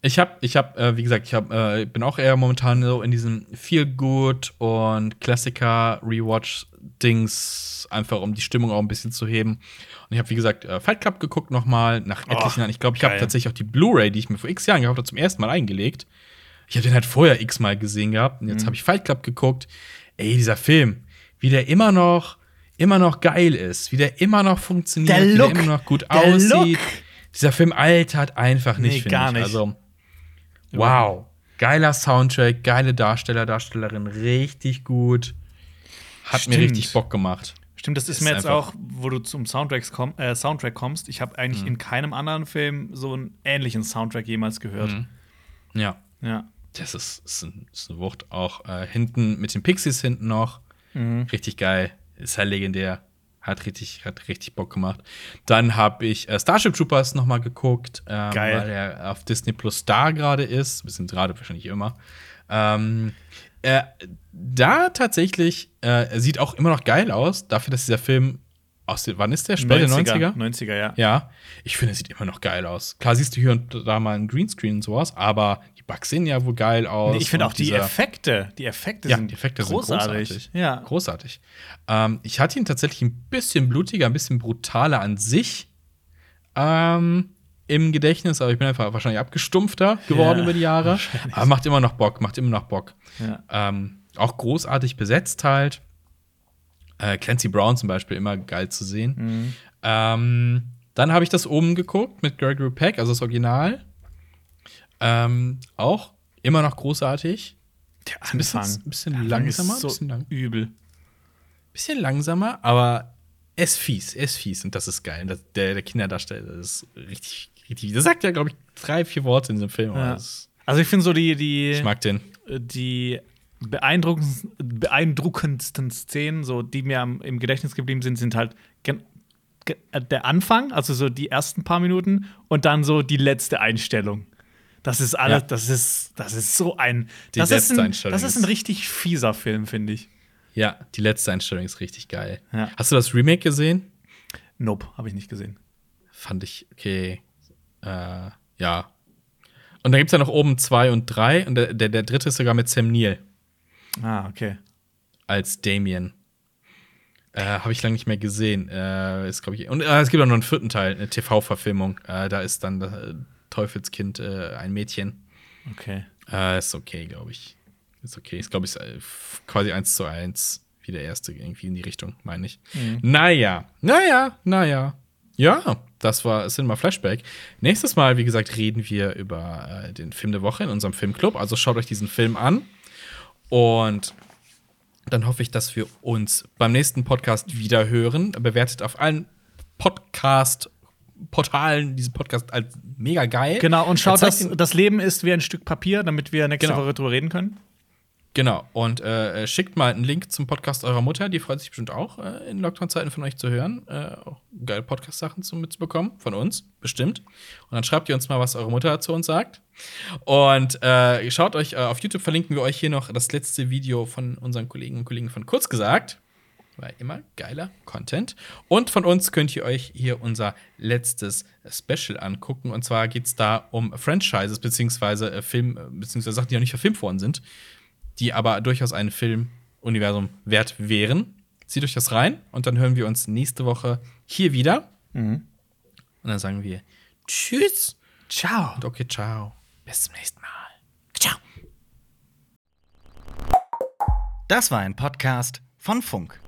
Ich habe, ich habe, äh, wie gesagt, ich hab, äh, bin auch eher momentan so in diesem Feel Good und Klassiker Rewatch Dings, einfach um die Stimmung auch ein bisschen zu heben. Und ich habe, wie gesagt, äh, Fight Club geguckt nochmal nach etlichen Jahren. Ich glaube, ich habe tatsächlich auch die Blu-ray, die ich mir vor X Jahren gehabt habe, zum ersten Mal eingelegt. Ich habe den halt vorher X mal gesehen gehabt und jetzt Mhm. habe ich Fight Club geguckt. Ey, dieser Film, wie der immer noch, immer noch geil ist, wie der immer noch funktioniert, Der wie Look, der immer noch gut aussieht. Look. Dieser Film altert einfach nicht, Nee, finde gar ich. nicht. Also Wow. Geiler Soundtrack, geile Darsteller, Darstellerin, richtig gut. Hat Stimmt. mir richtig Bock gemacht. Stimmt, das ist, Ist mir jetzt auch, wo du zum Soundtracks komm, äh, Soundtrack kommst. Ich habe eigentlich Mhm. in keinem anderen Film so einen ähnlichen Soundtrack jemals gehört. Mhm. Ja, Ja. das ist, ist, ein, ist eine Wucht. Auch äh, hinten mit den Pixies hinten noch. Mhm. Richtig geil. Ist halt legendär. Hat richtig, hat richtig Bock gemacht. Dann habe ich äh, Starship Troopers noch mal geguckt, ähm, Geil. weil er auf Disney Plus da gerade ist. Wir sind gerade wahrscheinlich immer. Ähm, äh, da tatsächlich äh, sieht auch immer noch geil aus, dafür, dass dieser Film aus den, wann ist der? Späte 90er? 90er, ja. Ja, ich finde, er sieht immer noch geil aus. Klar siehst du hier und da mal einen Greenscreen und sowas, aber Bugs sehen ja wohl geil aus. Nee, ich finde auch die Effekte, die Effekte ja, sind die Effekte großartig. sind großartig. Ja. Großartig. Ähm, ich hatte ihn tatsächlich ein bisschen blutiger, ein bisschen brutaler an sich ähm, im Gedächtnis, aber ich bin einfach wahrscheinlich abgestumpfter geworden Ja, über die Jahre. Aber macht immer noch Bock, macht immer noch Bock. Ja. Ähm, auch großartig besetzt halt. Äh, Clancy Brown zum Beispiel, immer geil zu sehen. Mhm. Ähm, dann habe ich das oben geguckt mit Gregory Peck, also das Original. Ähm, auch immer noch großartig. Der Ist ein bisschen, Anfang. ein bisschen Anfang langsamer, ist so bisschen, lang, übel. bisschen langsamer, aber er ist fies, ist fies und das ist geil. Das, der, der Kinderdarsteller ist richtig, richtig. Der sagt ja, glaube ich, drei, vier Worte in diesem Film. Ja. Also ich finde so die, die, Ich mag den. die beeindruckendsten, beeindruckendsten Szenen, so, die mir am, im Gedächtnis geblieben sind, sind halt der Anfang, also so die ersten paar Minuten und dann so die letzte Einstellung. Das ist alles, ja. das ist, das ist so ein. Die das letzte ist ein, Einstellung. Das ist ein richtig fieser Film, finde ich. Ja, die letzte Einstellung ist richtig geil. Ja. Hast du das Remake gesehen? Nope, habe ich nicht gesehen. Fand ich okay. Äh, ja. Und dann gibt es ja noch oben zwei und drei und der, der, der dritte ist sogar mit Sam Neill. Ah, okay. Als Damien. Äh, Habe ich lange nicht mehr gesehen. Äh, ist, ich, und äh, es gibt auch noch einen vierten Teil, eine TV-Verfilmung. Äh, da ist dann äh, Teufelskind äh, ein Mädchen. Okay. ist okay, glaube ich. Ist okay. Ist, glaube ich, quasi eins zu eins wie der erste, irgendwie in die Richtung, meine ich. Mhm. Naja, naja, naja. Ja, das war Cinema Flashback. Nächstes Mal, wie gesagt, reden wir über den Film der Woche in unserem Filmclub. Also schaut euch diesen Film an. Und dann hoffe ich, dass wir uns beim nächsten Podcast wieder hören. Bewertet auf allen Podcast Portalen diesen Podcast als mega geil. Genau, und schaut, dass das Leben ist wie ein Stück Papier, damit wir nächste genau. Woche drüber reden können. Genau, und äh, schickt mal einen Link zum Podcast eurer Mutter, die freut sich bestimmt auch, äh, in Lockdown-Zeiten von euch zu hören. Äh, auch geile Podcast-Sachen mitzubekommen, von uns, bestimmt. Und dann schreibt ihr uns mal, was eure Mutter zu uns sagt. Und äh, schaut euch, äh, auf YouTube verlinken wir euch hier noch das letzte Video von unseren Kollegen und Kollegen von Kurz gesagt. War immer geiler Content. Und von uns könnt ihr euch hier unser letztes Special angucken. Und zwar geht es da um Franchises, beziehungsweise äh, Film, beziehungsweise Sachen, die noch nicht verfilmt worden sind die aber durchaus ein Filmuniversum wert wären. Zieht euch das rein und dann hören wir uns nächste Woche hier wieder. Mhm. Und dann sagen wir Tschüss. Ciao. Und okay, ciao. Bis zum nächsten Mal. Ciao. Das war ein Podcast von Funk.